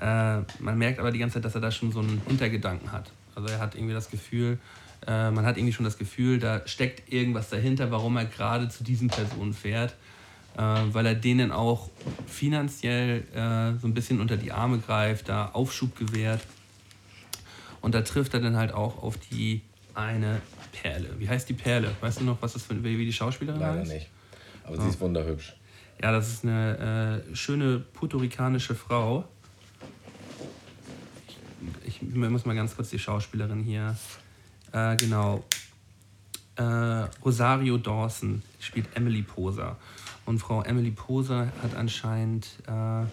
Äh, man merkt aber die ganze Zeit, dass er da schon so einen Hintergedanken hat. Also er hat irgendwie das Gefühl, äh, man hat irgendwie schon das Gefühl, da steckt irgendwas dahinter, warum er gerade zu diesen Personen fährt, äh, weil er denen auch finanziell äh, so ein bisschen unter die Arme greift, da Aufschub gewährt. Und da trifft er dann halt auch auf die eine Perle. Wie heißt die Perle? Weißt du noch, was das für wie die Schauspielerin Leider heißt? nicht. Aber sie ist wunderhübsch. Ja, das ist eine äh, schöne puerto-ricanische Frau. Ich, ich muss mal ganz kurz die Schauspielerin hier. Äh, genau. Äh, Rosario Dawson spielt Emily Poser. Und Frau Emily Poser hat anscheinend äh,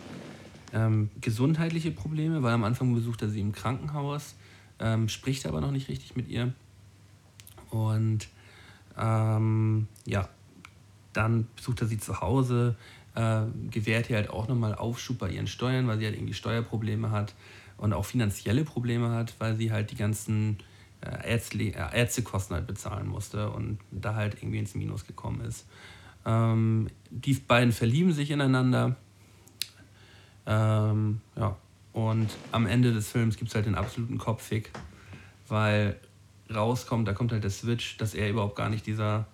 ähm, gesundheitliche Probleme, weil am Anfang besucht er sie im Krankenhaus, ähm, spricht aber noch nicht richtig mit ihr. Und ähm, ja, dann besucht er sie zu Hause, äh, gewährt ihr halt auch nochmal Aufschub bei ihren Steuern, weil sie halt irgendwie Steuerprobleme hat und auch finanzielle Probleme hat, weil sie halt die ganzen äh, Ärztli äh, Ärztekosten halt bezahlen musste und da halt irgendwie ins Minus gekommen ist. Ähm, die beiden verlieben sich ineinander. Ähm, ja. Und am Ende des Films gibt es halt den absoluten Kopffick, weil rauskommt, da kommt halt der Switch, dass er überhaupt gar nicht dieser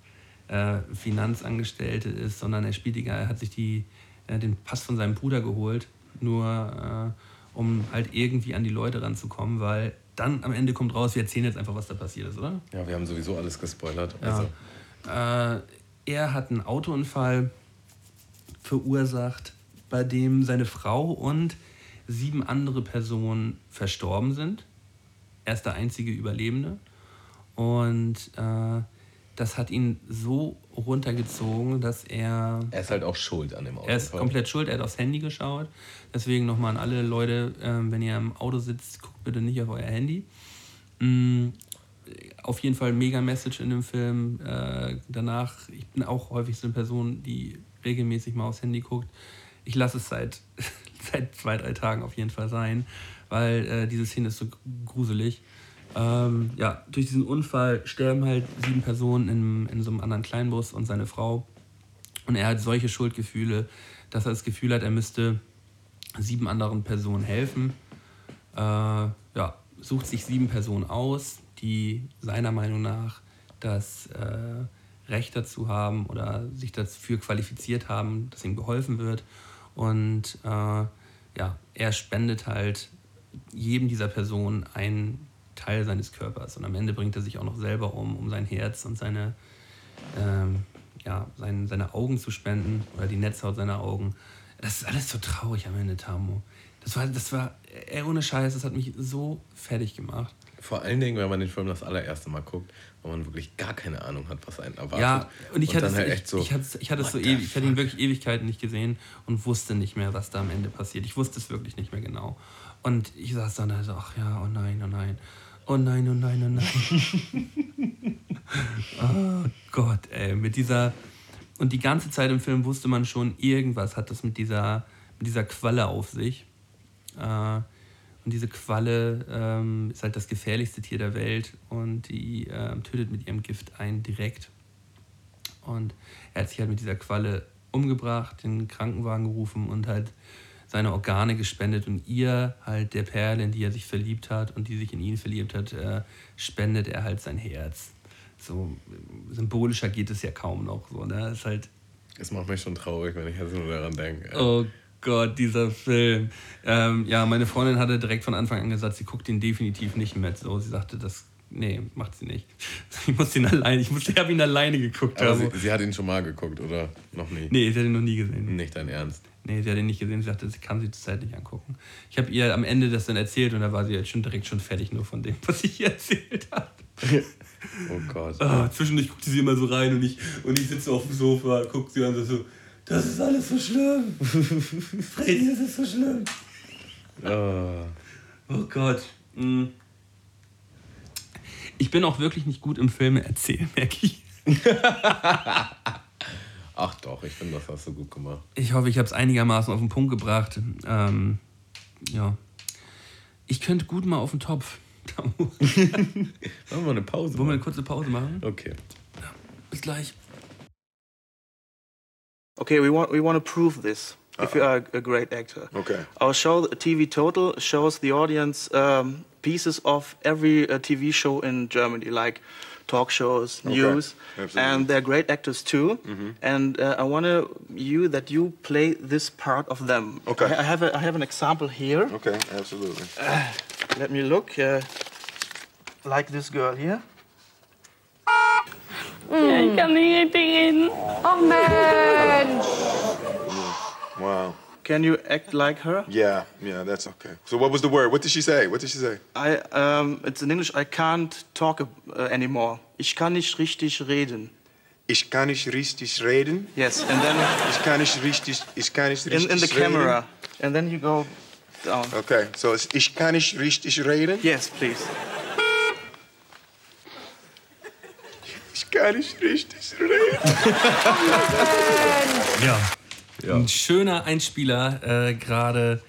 äh, Finanzangestellte ist, sondern er spielt die, er hat sich die, äh, den Pass von seinem Bruder geholt, nur äh, um halt irgendwie an die Leute ranzukommen, weil dann am Ende kommt raus, wir erzählen jetzt einfach, was da passiert ist, oder? Ja, wir haben sowieso alles gespoilert. Ja. Also, Äh, er hat einen Autounfall verursacht, bei dem seine Frau und sieben andere Personen verstorben sind. Er ist der einzige Überlebende. Und äh, das hat ihn so runtergezogen, dass er. er ist halt auch schuld an dem Auto. Er ist komplett schuld, er hat aufs Handy geschaut. Deswegen nochmal an alle Leute, ähm, wenn ihr im Auto sitzt, guckt bitte nicht auf euer Handy. Mm, auf jeden Fall mega Message in dem Film. Äh, danach, ich bin auch häufig so eine Person, die regelmäßig mal aufs Handy guckt. Ich lasse es seit, seit zwei, drei Tagen auf jeden Fall sein, weil äh, diese Szene ist so gruselig. Ähm, ja, durch diesen Unfall sterben halt sieben Personen in, in so einem anderen Kleinbus und seine Frau. Und er hat solche Schuldgefühle, dass er das Gefühl hat, er müsste sieben anderen Personen helfen. Äh, ja, sucht sich sieben Personen aus, die seiner Meinung nach das äh, Recht dazu haben oder sich dafür qualifiziert haben, dass ihm geholfen wird. Und äh, ja, er spendet halt jedem dieser Personen einen Teil seines Körpers. Und am Ende bringt er sich auch noch selber um, um sein Herz und seine, ähm, ja, sein, seine Augen zu spenden oder die Netzhaut seiner Augen. Das ist alles so traurig am Ende, Tamo. Das war, das war, ey, ohne Scheiß, das hat mich so fertig gemacht. Vor allen Dingen, wenn man den Film das allererste Mal guckt, wo man wirklich gar keine Ahnung hat, was einen erwartet. Ja, und ich hatte dann es halt echt so. ich hatte, ich hatte es so ewig, ich hatte ihn wirklich Ewigkeiten nicht gesehen und wusste nicht mehr, was da am Ende passiert. Ich wusste es wirklich nicht mehr genau. Und ich saß dann da so, ach ja, oh nein, oh nein. Oh nein, oh nein, oh nein. oh Gott, ey, mit dieser. Und die ganze Zeit im Film wusste man schon, irgendwas hat das mit dieser, mit dieser Qualle auf sich. Äh, und diese Qualle ähm, ist halt das gefährlichste Tier der Welt und die ähm, tötet mit ihrem Gift einen direkt. Und er hat sich halt mit dieser Qualle umgebracht, den Krankenwagen gerufen und halt seine Organe gespendet und ihr halt der Perle, in die er sich verliebt hat und die sich in ihn verliebt hat, äh, spendet er halt sein Herz. So symbolischer geht es ja kaum noch. So, ne? Ist halt Es macht mich schon traurig, wenn ich jetzt nur daran denke. Oh Gott, dieser Film. Ähm, ja, meine Freundin hatte direkt von Anfang an gesagt, sie guckt ihn definitiv nicht mit. So, sie sagte, das, nee, macht sie nicht. Ich muss ihn alleine, ich, muss- ich habe ihn alleine geguckt. Aber Also. sie, sie hat ihn schon mal geguckt, oder? Noch nie? Nee, sie hat ihn noch nie gesehen. Nicht dein Ernst. Nee, sie hat ihn nicht gesehen. Sie sagte, sie kann sie zurzeit nicht angucken. Ich habe ihr am Ende das dann erzählt und da war sie jetzt schon direkt schon fertig nur von dem, was ich ihr erzählt habe. Oh Gott. Ah, zwischendurch guckt sie immer so rein und ich, und ich sitze auf dem Sofa, guckt sie an so, so, das ist alles so schlimm. Freddy, das ist so schlimm. Ah. Oh Gott. Mm. Ich bin auch wirklich nicht gut im Filme erzählen, merke ich. Ach doch, ich finde, das hast du gut gemacht. Ich hoffe, ich habe es einigermaßen auf den Punkt gebracht. Ähm, ja. Ich könnte gut mal auf den Topf. Machen wir eine Pause. Wollen wir eine kurze Pause machen? Okay. Bis gleich. Okay, we want we want to prove this. If you are a great actor. Okay. Our show, TV Total, shows the audience um, pieces of every uh, TV show in Germany, like talk shows, news, Absolutely. and they're great actors too. And uh, I want to you that you play this part of them. Okay. I, I have a, I have an example here. Okay, absolutely. Let me look. Uh, like this girl here. Ich kann nicht richtig reden. Oh Mensch! Wow. Can you act like her? Yeah, yeah, that's okay. So what was the word? What did she say? What did she say? I um, it's in English. I can't talk uh, anymore. Ich kann nicht richtig reden. Ich kann nicht richtig reden. Yes, and then Ich kann nicht richtig. Ich kann nicht in, richtig in the reden. camera, and then you go down. Okay, so it's, ich kann nicht richtig reden. Yes, please. Ich kann nicht richtig reden. Ja. Ja. Ein schöner Einspieler, äh, gerade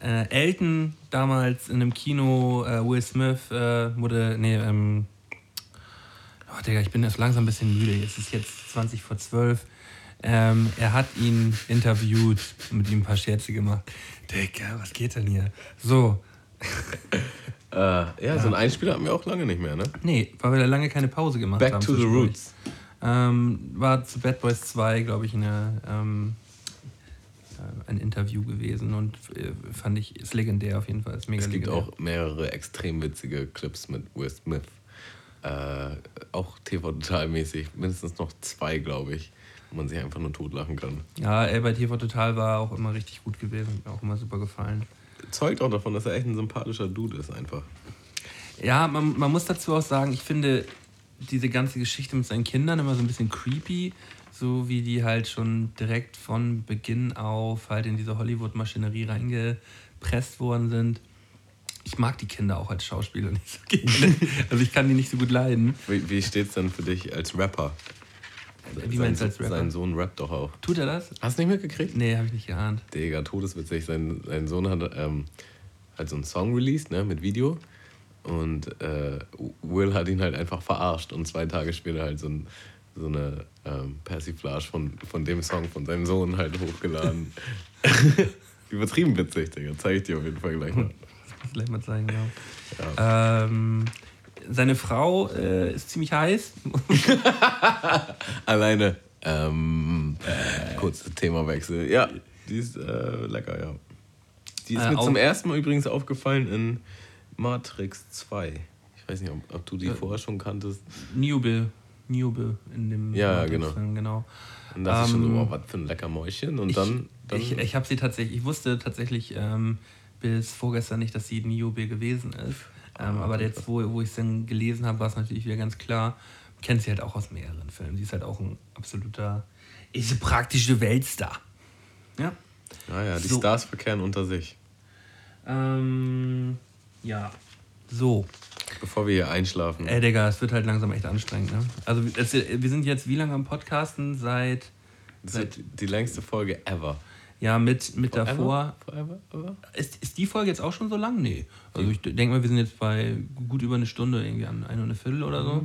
äh, Elton damals in einem Kino, äh, Will Smith äh, wurde, nee, ähm, oh Digga, ich bin jetzt langsam ein bisschen müde, es ist jetzt 20 vor 12. Ähm, er hat ihn interviewt, mit ihm ein paar Scherze gemacht. Digga, was geht denn hier? So, Äh, ja, so einen Einspieler hatten wir auch lange nicht mehr, ne? nee, weil wir da lange keine Pause gemacht Back haben. to the. Roots. Ähm, war zu Bad Boys 2, glaube ich, eine, ähm, äh, ein Interview gewesen und äh, fand ich, ist legendär auf jeden Fall. Ist mega Es gibt legendär. auch mehrere extrem witzige Clips mit Will Smith. Äh, auch TV-Total-mäßig. Mindestens noch zwei, glaube ich. Wo man sich einfach nur totlachen kann. Ja, er bei TV Total war auch immer richtig gut gewesen, auch immer super gefallen. Zeugt auch davon, dass er echt ein sympathischer Dude ist, einfach. Ja, man, man muss dazu auch sagen, ich finde diese ganze Geschichte mit seinen Kindern immer so ein bisschen creepy, so wie die halt schon direkt von Beginn auf halt in diese Hollywood-Maschinerie reingepresst worden sind. Ich mag die Kinder auch als Schauspieler nicht so gerne. Also ich kann die nicht so gut leiden. Wie, wie steht's denn für dich als Rapper? Wie meinst du als Rapper? Sein Sohn rappt doch auch. Tut er das? Hast du nicht mitgekriegt? Nee, habe ich nicht geahnt. Digga, todeswitzig. Sein, sein Sohn hat ähm, halt so einen Song released, ne, mit Video. Und äh, Will hat ihn halt einfach verarscht und zwei Tage später halt so, ein, so eine ähm, Persiflage von, von dem Song von seinem Sohn halt hochgeladen. Übertrieben witzig, Digga. Zeig ich dir auf jeden Fall gleich mal. Das muss ich gleich mal zeigen, ja. Ähm, seine Frau äh, ist ziemlich heiß. Alleine. Ähm, kurzer Themawechsel. Ja, die ist äh, lecker, ja. Die ist Äh, mir zum ersten Mal übrigens aufgefallen in Matrix 2. Ich weiß nicht, ob, ob du die vorher schon kanntest. Newbill. Newbill in dem Ja, ja, Matrix-Film, genau. Und das ist schon so, Ähm, oh, was für ein lecker Mäuschen. Und dann. dann Ich, ich habe sie tatsächlich, ich wusste tatsächlich ähm, bis vorgestern nicht, dass sie Niobe gewesen ist. Ähm, Ah, aber jetzt, wo, wo ich es dann gelesen habe, war es natürlich wieder ganz klar. Kennt sie halt auch aus mehreren Filmen. Sie ist halt auch ein absoluter, ist ein praktischer Weltstar. Ja. naja, die so. Stars verkehren unter sich. Ähm, ja. So. Bevor wir hier einschlafen. Ey, Digga, es wird halt langsam echt anstrengend, ne? Also, es, wir sind jetzt wie lange am Podcasten? Seit, ist die längste Folge ever. ja, mit, mit Forever? davor. Forever? Ever? Ist, ist die Folge jetzt auch schon so lang? Nee. Also ich denke mal, wir sind jetzt bei gut über eine Stunde, irgendwie an eine und eine Viertel oder so.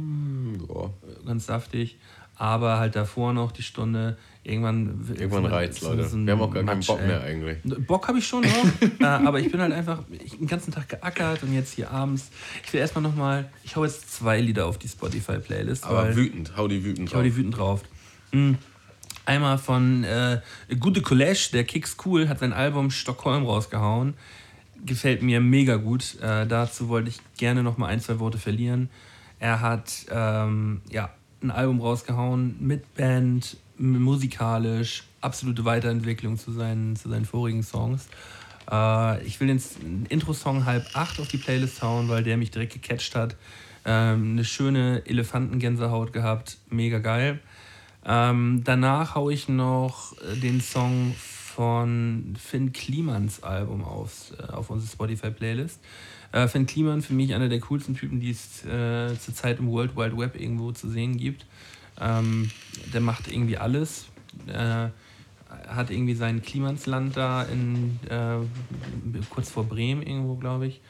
Ja. Ganz saftig. Aber halt davor noch die Stunde. Irgendwann. Irgendwann reizt, Leute. Wir haben auch gar keinen Bock mehr eigentlich. Bock habe ich schon noch, äh, aber ich bin halt einfach ich, den ganzen Tag geackert und jetzt hier abends. Ich will erstmal nochmal, ich hau jetzt zwei Lieder auf die Spotify-Playlist. Aber wütend, hau die wütend ich hau die wütend drauf. Mhm. Einmal von äh, Gute Collège, der Kicks Cool, hat sein Album Stockholm rausgehauen. Gefällt mir mega gut. Äh, dazu wollte ich gerne noch mal ein, zwei Worte verlieren. Er hat ähm, ja, ein Album rausgehauen mit Band, musikalisch, absolute Weiterentwicklung zu seinen, zu seinen vorigen Songs. Äh, ich will den Intro-Song halb acht auf die Playlist hauen, weil der mich direkt gecatcht hat. Ähm, eine schöne Elefantengänsehaut gehabt, mega geil. Ähm, danach haue ich noch äh, den Song von Finn Klimans Album auf, äh, auf unsere Spotify-Playlist. Äh, Finn Kliman für mich einer der coolsten Typen, die es äh, zurzeit im World Wide Web irgendwo zu sehen gibt. Ähm, der macht irgendwie alles. äh, hat irgendwie sein Klimansland da in äh, kurz vor Bremen irgendwo, glaube ich.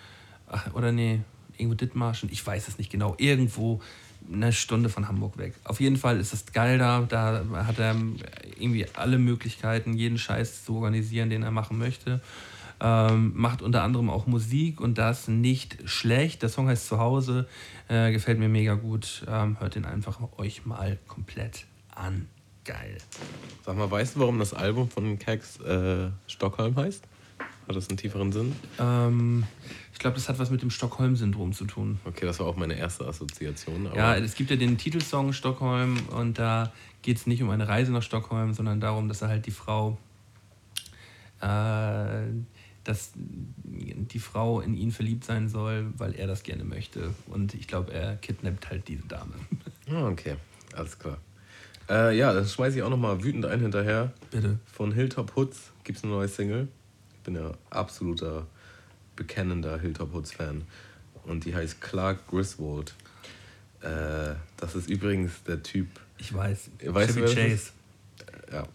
Ach, oder nee, irgendwo Dithmarschen, ich weiß es nicht genau. Irgendwo eine Stunde von Hamburg weg. Auf jeden Fall ist es geil da. Da hat er irgendwie alle Möglichkeiten, jeden Scheiß zu organisieren, den er machen möchte. Ähm, macht unter anderem auch Musik und das nicht schlecht. Der Song heißt Zuhause, äh, gefällt mir mega gut. Ähm, hört den einfach euch mal komplett an. Geil. Sag mal, weißt du, warum das Album von Kex äh, Stockholm heißt? Hat das einen tieferen Sinn? Ähm, ich glaube, das hat was mit dem Stockholm-Syndrom zu tun. Okay, das war auch meine erste Assoziation. Ja, es gibt ja den Titelsong Stockholm und da geht es nicht um eine Reise nach Stockholm, sondern darum, dass er halt die Frau, äh, dass die Frau in ihn verliebt sein soll, weil er das gerne möchte. Und ich glaube, er kidnappt halt diese Dame. Ah, okay, alles klar. Äh, ja, dann schmeiße ich auch nochmal wütend ein hinterher. Bitte. Von Hilltop Hoods gibt es eine neue Single. Ich bin ja absoluter, bekennender Hilltop Hoods-Fan. Und die heißt Clark Griswold. Äh, das ist übrigens der Typ. Ich weiß. Weißt du, Chevy das Chase. ist? Ja,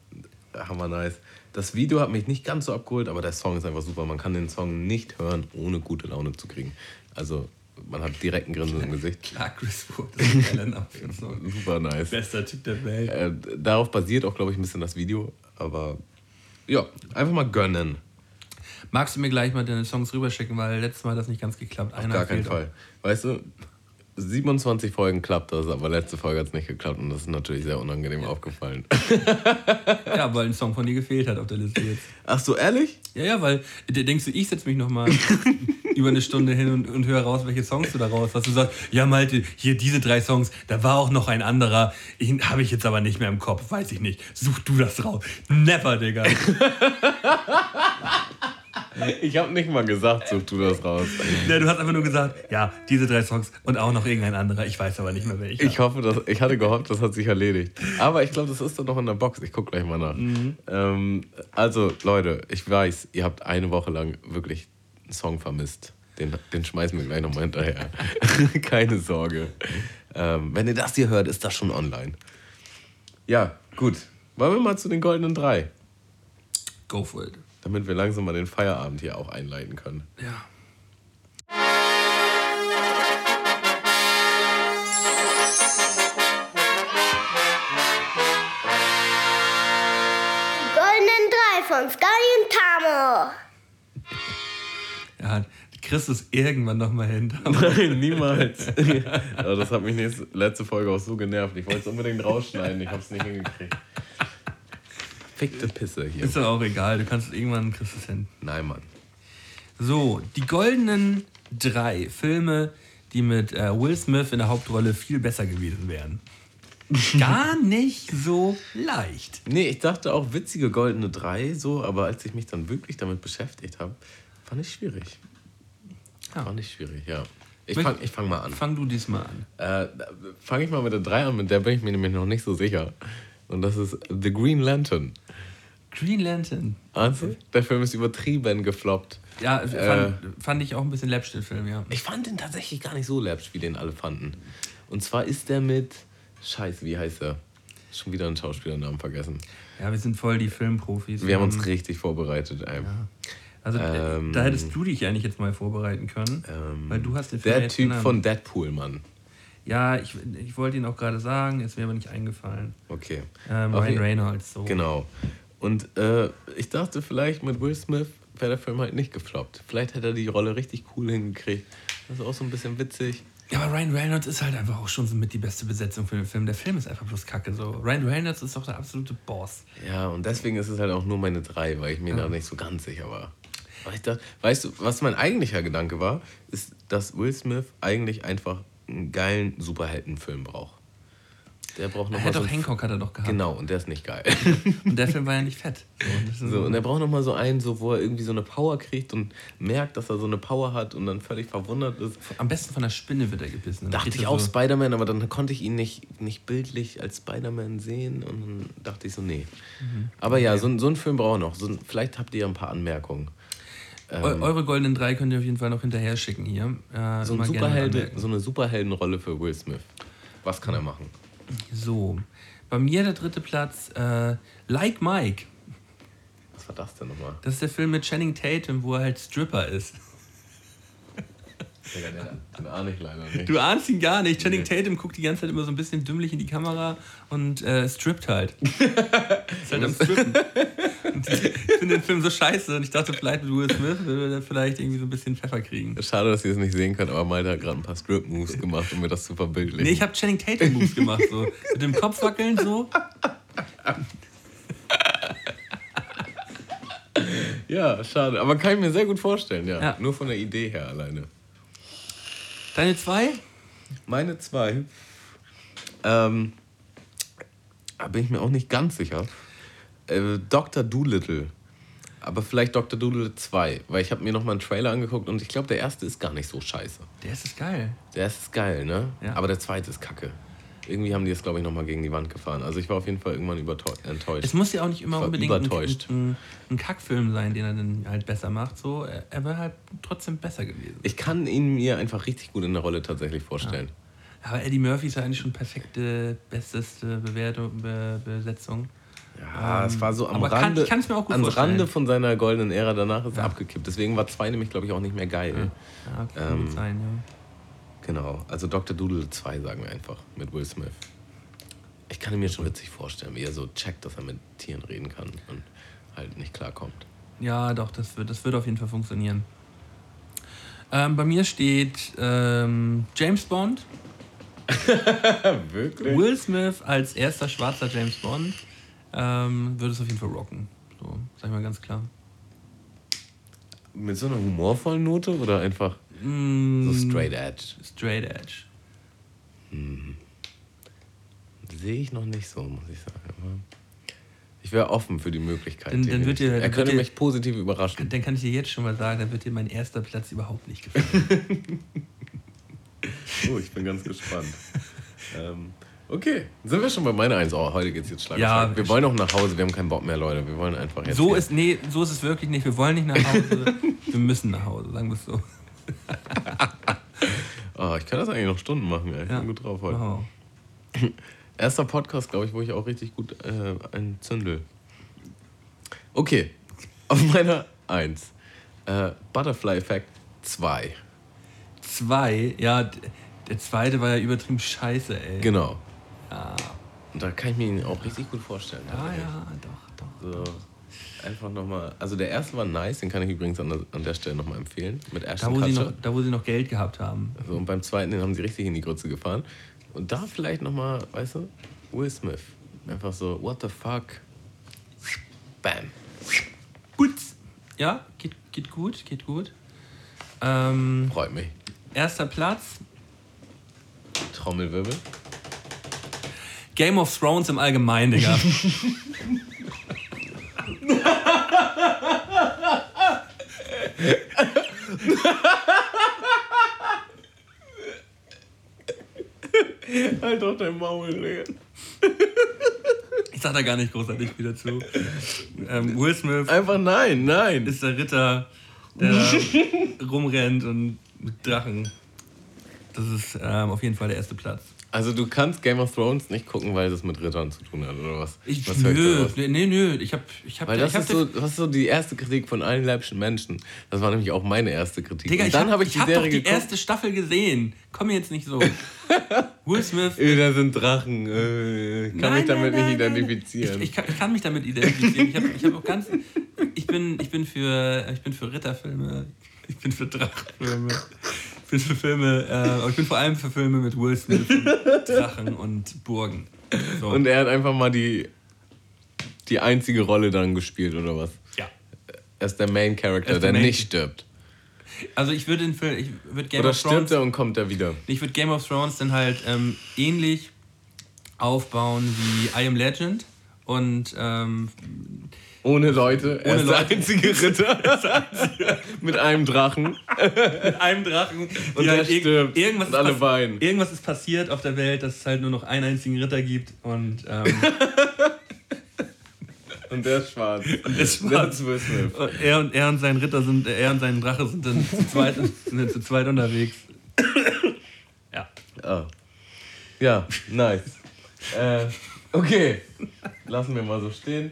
hammer nice. Das Video hat mich nicht ganz so abgeholt, aber der Song ist einfach super. Man kann den Song nicht hören, ohne gute Laune zu kriegen. Also, man hat direkt ein Grinsen im Gesicht. Clark Griswold. Das ist ein geiler Name für einen Song. Super nice. Bester Typ der Welt. Äh, darauf basiert auch, glaube ich, ein bisschen das Video. Aber ja, einfach mal gönnen. Magst du mir gleich mal deine Songs rüberschicken, weil letztes Mal hat das nicht ganz geklappt. Auf gar keinen Fall. Weißt du, 27 Folgen klappt das, aber letzte Folge hat es nicht geklappt und das ist natürlich sehr unangenehm aufgefallen. auch. Ja, weil ein Song von dir gefehlt hat auf der Liste jetzt. Ach so, ehrlich? Ja, ja, weil denkst du, ich setze mich nochmal über eine Stunde hin und, und höre raus, welche Songs du da raus hast. Du sagst, ja, Malte, hier diese drei Songs, da war auch noch ein anderer, habe ich jetzt aber nicht mehr im Kopf, weiß ich nicht. Such du das raus. Never, Digga. Ich habe nicht mal gesagt, such du das raus. Ja, du hast einfach nur gesagt, ja, diese drei Songs und auch noch irgendein anderer, ich weiß aber nicht mehr welcher. Ich hoffe, dass, ich hatte gehofft, das hat sich erledigt. Aber ich glaube, das ist doch noch in der Box. Ich gucke gleich mal nach. Ähm, also, Leute, ich weiß, ihr habt eine Woche lang wirklich einen Song vermisst. Den, den schmeißen wir gleich nochmal hinterher. Keine Sorge. Ähm, wenn ihr das hier hört, ist das schon online. Ja, gut. Wollen wir mal zu den goldenen drei, Go for it. Damit wir langsam mal den Feierabend hier auch einleiten können. Ja. Die goldenen drei von Sky und Tamo. Ja, kriegst du es irgendwann nochmal hin. Nein, niemals. Das hat mich nächste, letzte Folge auch so genervt. Ich wollte es unbedingt rausschneiden, ich habe es nicht hingekriegt. Fickte Pisse hier. Ist ja auch egal, du kannst irgendwann kriegst es hin. Nein, Mann. So, die goldenen drei Filme, die mit äh, Will Smith in der Hauptrolle viel besser gewesen wären. Gar nicht so leicht. Nee, ich dachte auch witzige goldene drei, so, aber als ich mich dann wirklich damit beschäftigt habe, fand ich schwierig. Ja. Fand ich schwierig, ja. Ich fange ich fang mal an. Fang du diesmal an. Äh, fange ich mal mit der drei an, mit der bin ich mir nämlich noch nicht so sicher. Und das ist The Green Lantern. Green Lantern. Also, der Film ist übertrieben gefloppt. Ja, Äh. fand, fand ich auch ein bisschen läppsch, den Film, ja. Ich fand den tatsächlich gar nicht so läppsch, wie den alle fanden. Und zwar ist der mit. Scheiße, wie heißt er? Schon wieder einen Schauspielernamen vergessen. Ja, wir sind voll die Filmprofis. Wir haben uns richtig vorbereitet. Ey. Also, äh, ähm, da hättest du dich eigentlich jetzt mal vorbereiten können. Ähm, weil du hast den Film der Typ genannt. von Deadpool, Mann. Ja, ich, ich wollte ihn auch gerade sagen, ist mir aber nicht eingefallen. Okay. Ähm, Ryan Reynolds, so. Genau. Und äh, ich dachte, vielleicht mit Will Smith wäre der Film halt nicht gefloppt. Vielleicht hätte er die Rolle richtig cool hingekriegt. Das ist auch so ein bisschen witzig. Ja, aber Ryan Reynolds ist halt einfach auch schon so mit die beste Besetzung für den Film. Der Film ist einfach bloß kacke. So. Ryan Reynolds ist doch der absolute Boss. Ja, und deswegen ist es halt auch nur meine drei, weil ich mir da nicht so ganz sicher war. Dachte, weißt du, was mein eigentlicher Gedanke war, ist, dass Will Smith eigentlich einfach einen geilen Superheldenfilm braucht. Der braucht Er nochmal hat so. doch einen- Hancock hat er doch gehabt. Genau, und der ist nicht geil. Und der Film war ja nicht fett. So, So, und er braucht nochmal so einen, so, wo er irgendwie so eine Power kriegt und merkt, dass er so eine Power hat und dann völlig verwundert ist. am besten von der Spinne wird er gebissen. Dachte ich er auch so, Spider-Man, aber dann konnte ich ihn nicht, nicht bildlich als Spider-Man sehen und dann dachte ich so, nee. Mhm. Aber ja, so, ein- so ein Film braucht noch. So, vielleicht habt ihr ja ein paar Anmerkungen. Eu eure goldenen drei könnt ihr auf jeden Fall noch hinterher schicken hier. Äh, So, ein Superhelde, so eine Superheldenrolle für Will Smith. Was kann er machen? So. Bei mir der dritte Platz, äh, Like Mike. Was war das denn nochmal? Das ist der Film mit Channing Tatum, wo er halt Stripper ist. Digga, den, den ahne ich leider nicht. Du ahnst ihn gar nicht. Channing Nee. Tatum guckt die ganze Zeit immer so ein bisschen dümmlich in die Kamera und äh, strippt halt. ist halt am Strippen. Ich finde den Film so scheiße und ich dachte, vielleicht mit Will Smith würde er vielleicht irgendwie so ein bisschen Pfeffer kriegen. Schade, dass ihr es nicht sehen könnt, aber Malte hat gerade ein paar Strip-Moves gemacht, um mir das zu verbildlichen. Nee, ich habe Channing Tatum Moves gemacht, so. Mit dem Kopf wackeln, so. ja, schade. Aber kann ich mir sehr gut vorstellen, ja. Ja. Nur von der Idee her alleine. Deine zwei? Meine zwei. Ähm, da bin ich mir auch nicht ganz sicher. Äh, Dr. Doolittle. Aber vielleicht Dr. Doolittle 2. Weil ich habe mir nochmal einen Trailer angeguckt und ich glaube, der erste ist gar nicht so scheiße. Der ist das geil. Der erste ist geil, ne? Ja. Aber der zweite ist kacke. Irgendwie haben die es, glaube ich, nochmal gegen die Wand gefahren. Also ich war auf jeden Fall irgendwann enttäuscht. Es muss ja auch nicht immer unbedingt ein, übertäuscht. ein, ein Kackfilm sein, den er dann halt besser macht. So, er, er wäre halt trotzdem besser gewesen. Ich kann ihn mir einfach richtig gut in der Rolle tatsächlich vorstellen. Aber Eddie Murphy ist ja eigentlich schon perfekte, besteste Bewertung, Be Besetzung. Ja, es war so am kann- Rande, ans vorstellen. Rande von seiner goldenen Ära. Danach ist es abgekippt. Deswegen war zwei nämlich, glaube ich, auch nicht mehr geil. Ja, kann gut Ähm, sein, ja. Genau, also Dr. Doodle 2 sagen wir einfach mit Will Smith. Ich kann ihn mir schon witzig vorstellen, wie er so checkt, dass er mit Tieren reden kann und halt nicht klarkommt. Ja, doch, das wird, das wird auf jeden Fall funktionieren. Ähm, bei mir steht ähm, James Bond. Wirklich? Will Smith als erster schwarzer James Bond ähm, würde es auf jeden Fall rocken. So, sag ich mal ganz klar. Mit so einer humorvollen Note oder einfach Mm, so straight edge? Straight Edge. Sehe ich noch nicht so, muss ich sagen. Ich wäre offen für die Möglichkeit. Dann- dann wird dir- er könnte dir- mich positiv überraschen. Dann kann ich dir jetzt schon mal sagen, dann wird dir mein erster Platz überhaupt nicht gefallen. Oh, ich bin ganz gespannt. ähm, okay, sind wir schon bei meiner Eins? Oh, heute geht's jetzt Schlag Ja. Wir wollen auch nach Hause, wir haben keinen Bock mehr, Leute. Wir wollen einfach jetzt. so ist, nee, so ist es wirklich nicht. Wir wollen nicht nach Hause. wir müssen nach Hause, sagen wir es so. Oh, ich kann das eigentlich noch Stunden machen, ey. Ich Ja. bin gut drauf heute. Wow. Erster Podcast, glaube ich, wo ich auch richtig gut äh, ein Zündel. Okay, auf meiner Eins. Äh, Butterfly Effect 2. Zwei, ja, d- der zweite war ja übertrieben scheiße, ey. Genau. Und da kann ich mir ihn auch richtig gut vorstellen. Ah tatsächlich. ja, doch, doch. So, einfach nochmal. Also der erste war nice, den kann ich übrigens an der, an der Stelle nochmal empfehlen. Mit Da wo, sie noch, da, wo sie noch Geld gehabt haben. So, und beim zweiten, den haben sie richtig in die Grütze gefahren. Und da vielleicht nochmal, weißt du, Will Smith. Einfach so, what the fuck? Bam. Gut. Ja, geht, geht gut, geht gut. Ähm, Freut mich. erster Platz, Trommelwirbel. Game of Thrones im Allgemeinen, Digga. Halt doch dein Maul, Digga. Ich sag da gar nicht großartig wieder zu. Ähm, Will Smith Einfach nein, nein. ist der Ritter, der rumrennt und mit Drachen. Das ist ähm, auf jeden Fall der erste Platz. Also du kannst Game of Thrones nicht gucken, weil das mit Rittern zu tun hat, oder was? Ich, was ich nö, nee, nö. Ich hab, ich hab, Weil ich das hab ist, so, das ist so die erste Kritik von allen leibschen Menschen. Das war nämlich auch meine erste Kritik. Digga, Und ich dann hab, habe ich ich die hab doch Serie die geguckt. erste Staffel gesehen. Komm mir jetzt nicht so. Will Smith. Äh, da sind Drachen. Äh, kann Nein, mich damit nein, nicht nein, identifizieren. Ich, ich, kann, ich kann mich damit identifizieren. Ich, hab, ich, hab auch ganz, ich, bin, ich, bin für, ich bin für Ritterfilme. Ich bin für Drachenfilme. Ich bin für Filme, äh, ich bin vor allem für Filme mit Will Smith und Drachen und Burgen. So. Und er hat einfach mal die, die einzige Rolle dann gespielt, oder was? ja. Er ist der Main Character, Er der der Main- nicht stirbt. Also ich würde den Film, ich würde Game Oder of Thrones, stirbt er und kommt er wieder? ich würde Game of Thrones dann halt ähm, ähnlich aufbauen wie I Am Legend und ähm, Ohne Leute. Er Ohne ist Leute. der einzige Ritter. Mit einem Drachen. mit einem Drachen Und der halt stirbt. Irgendwas, Und ist alle weinen. irgendwas ist passiert auf der Welt, dass es halt nur noch einen einzigen Ritter gibt und ähm, Und der ist schwarz. Und ist schwarz. Das ist Smith. Und er und er und sein Ritter sind, er und sein Drache sind dann zu zweit, sind dann zu zweit unterwegs. Ja. Ah. Ja, nice. äh, Okay, lassen wir mal so stehen.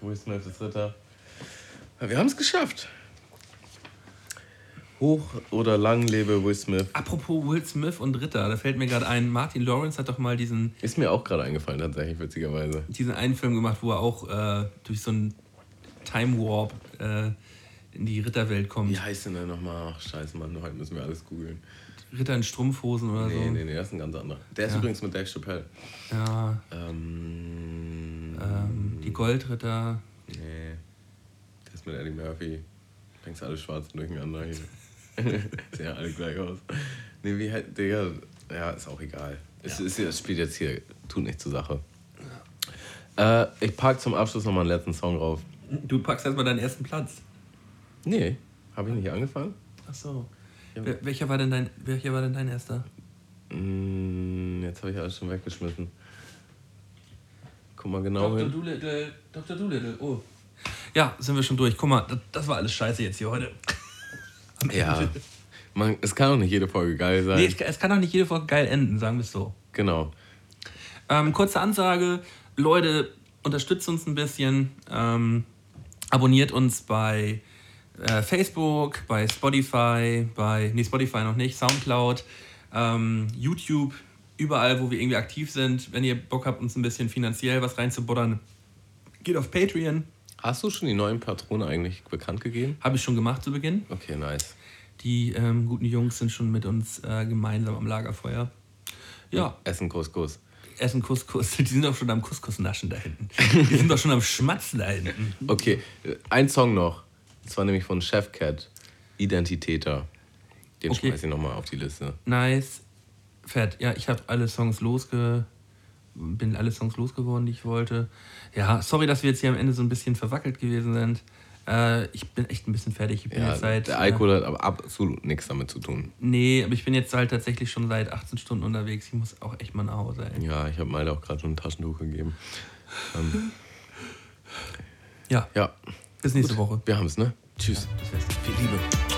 Will Smith ist Ritter. Wir haben es geschafft. Hoch oder lang lebe Will Smith. Apropos Will Smith und Ritter, da fällt mir gerade ein, Martin Lawrence hat doch mal diesen, Ist mir auch gerade eingefallen, tatsächlich, witzigerweise. diesen einen Film gemacht, wo er auch äh, durch so einen Time Warp äh, in die Ritterwelt kommt. Wie heißt denn der nochmal? Ach, scheiße, Mann, heute müssen wir alles googeln. Ritter in Strumpfhosen oder Nee, so. nee, nee, das ist ein ganz anderer. Der ist Ja. übrigens mit Dave Chappelle. Ja, Ähm, ähm, die Goldritter. nee. Der ist mit Eddie Murphy. Denkst alles schwarz durcheinander hier. Sehen ja alle gleich aus. Nee, wie halt, Digga, ja, ist auch egal. Es, ist, es spielt jetzt hier, tut nicht zur Sache. Äh, ich pack zum Abschluss nochmal einen letzten Song drauf. Du packst erstmal deinen ersten Platz. Nee, habe ich nicht angefangen? Ach so. Wer, welcher, war denn dein, welcher war denn dein erster? Mm, jetzt habe ich alles schon weggeschmissen. Guck mal genau Dr. hin. Doolittle. Dr. Doolittle, oh. Ja, sind wir schon durch. Guck mal, das, das war alles scheiße jetzt hier heute. Ja. Man, es kann auch nicht jede Folge geil sein. Nee, es, es kann doch nicht jede Folge geil enden, sagen wir es so. Genau. Ähm, kurze Ansage, Leute, unterstützt uns ein bisschen. Ähm, abonniert uns bei äh, Facebook, bei Spotify, bei, nee, Spotify noch nicht, Soundcloud, ähm, YouTube, überall, wo wir irgendwie aktiv sind. Wenn ihr Bock habt, uns ein bisschen finanziell was reinzubuddern, geht auf Patreon. Hast du schon die neuen Patrone eigentlich bekannt gegeben? Habe ich schon gemacht zu Beginn. Okay, nice. Die ähm, guten Jungs sind schon mit uns äh, gemeinsam am Lagerfeuer. Ja, Essen, Kuss. essen Couscous. Die sind doch schon am Couscous-Naschen da hinten. Die sind doch schon am Schmatzen da hinten. Okay, ein Song noch. Das war nämlich von Chef Cat. Identitäter. Den Okay. schmeiß ich nochmal auf die Liste. Nice. Fett. Ja, ich habe alle Songs losge... Bin alle Songs losgeworden, die ich wollte. Ja, sorry, dass wir jetzt hier am Ende so ein bisschen verwackelt gewesen sind. Äh, ich bin echt ein bisschen fertig. Ich bin Ja, jetzt seit... der Alkohol hat aber absolut nichts damit zu tun. Äh, nee, aber ich bin jetzt halt tatsächlich schon seit 18 Stunden unterwegs. Ich muss auch echt mal nach Hause, ey. Ja, ich habe Malte auch gerade schon ein Taschentuch gegeben. Ähm, Ja, ja, bis nächste Woche. wir haben's, ne? Tschüss. Viel Liebe.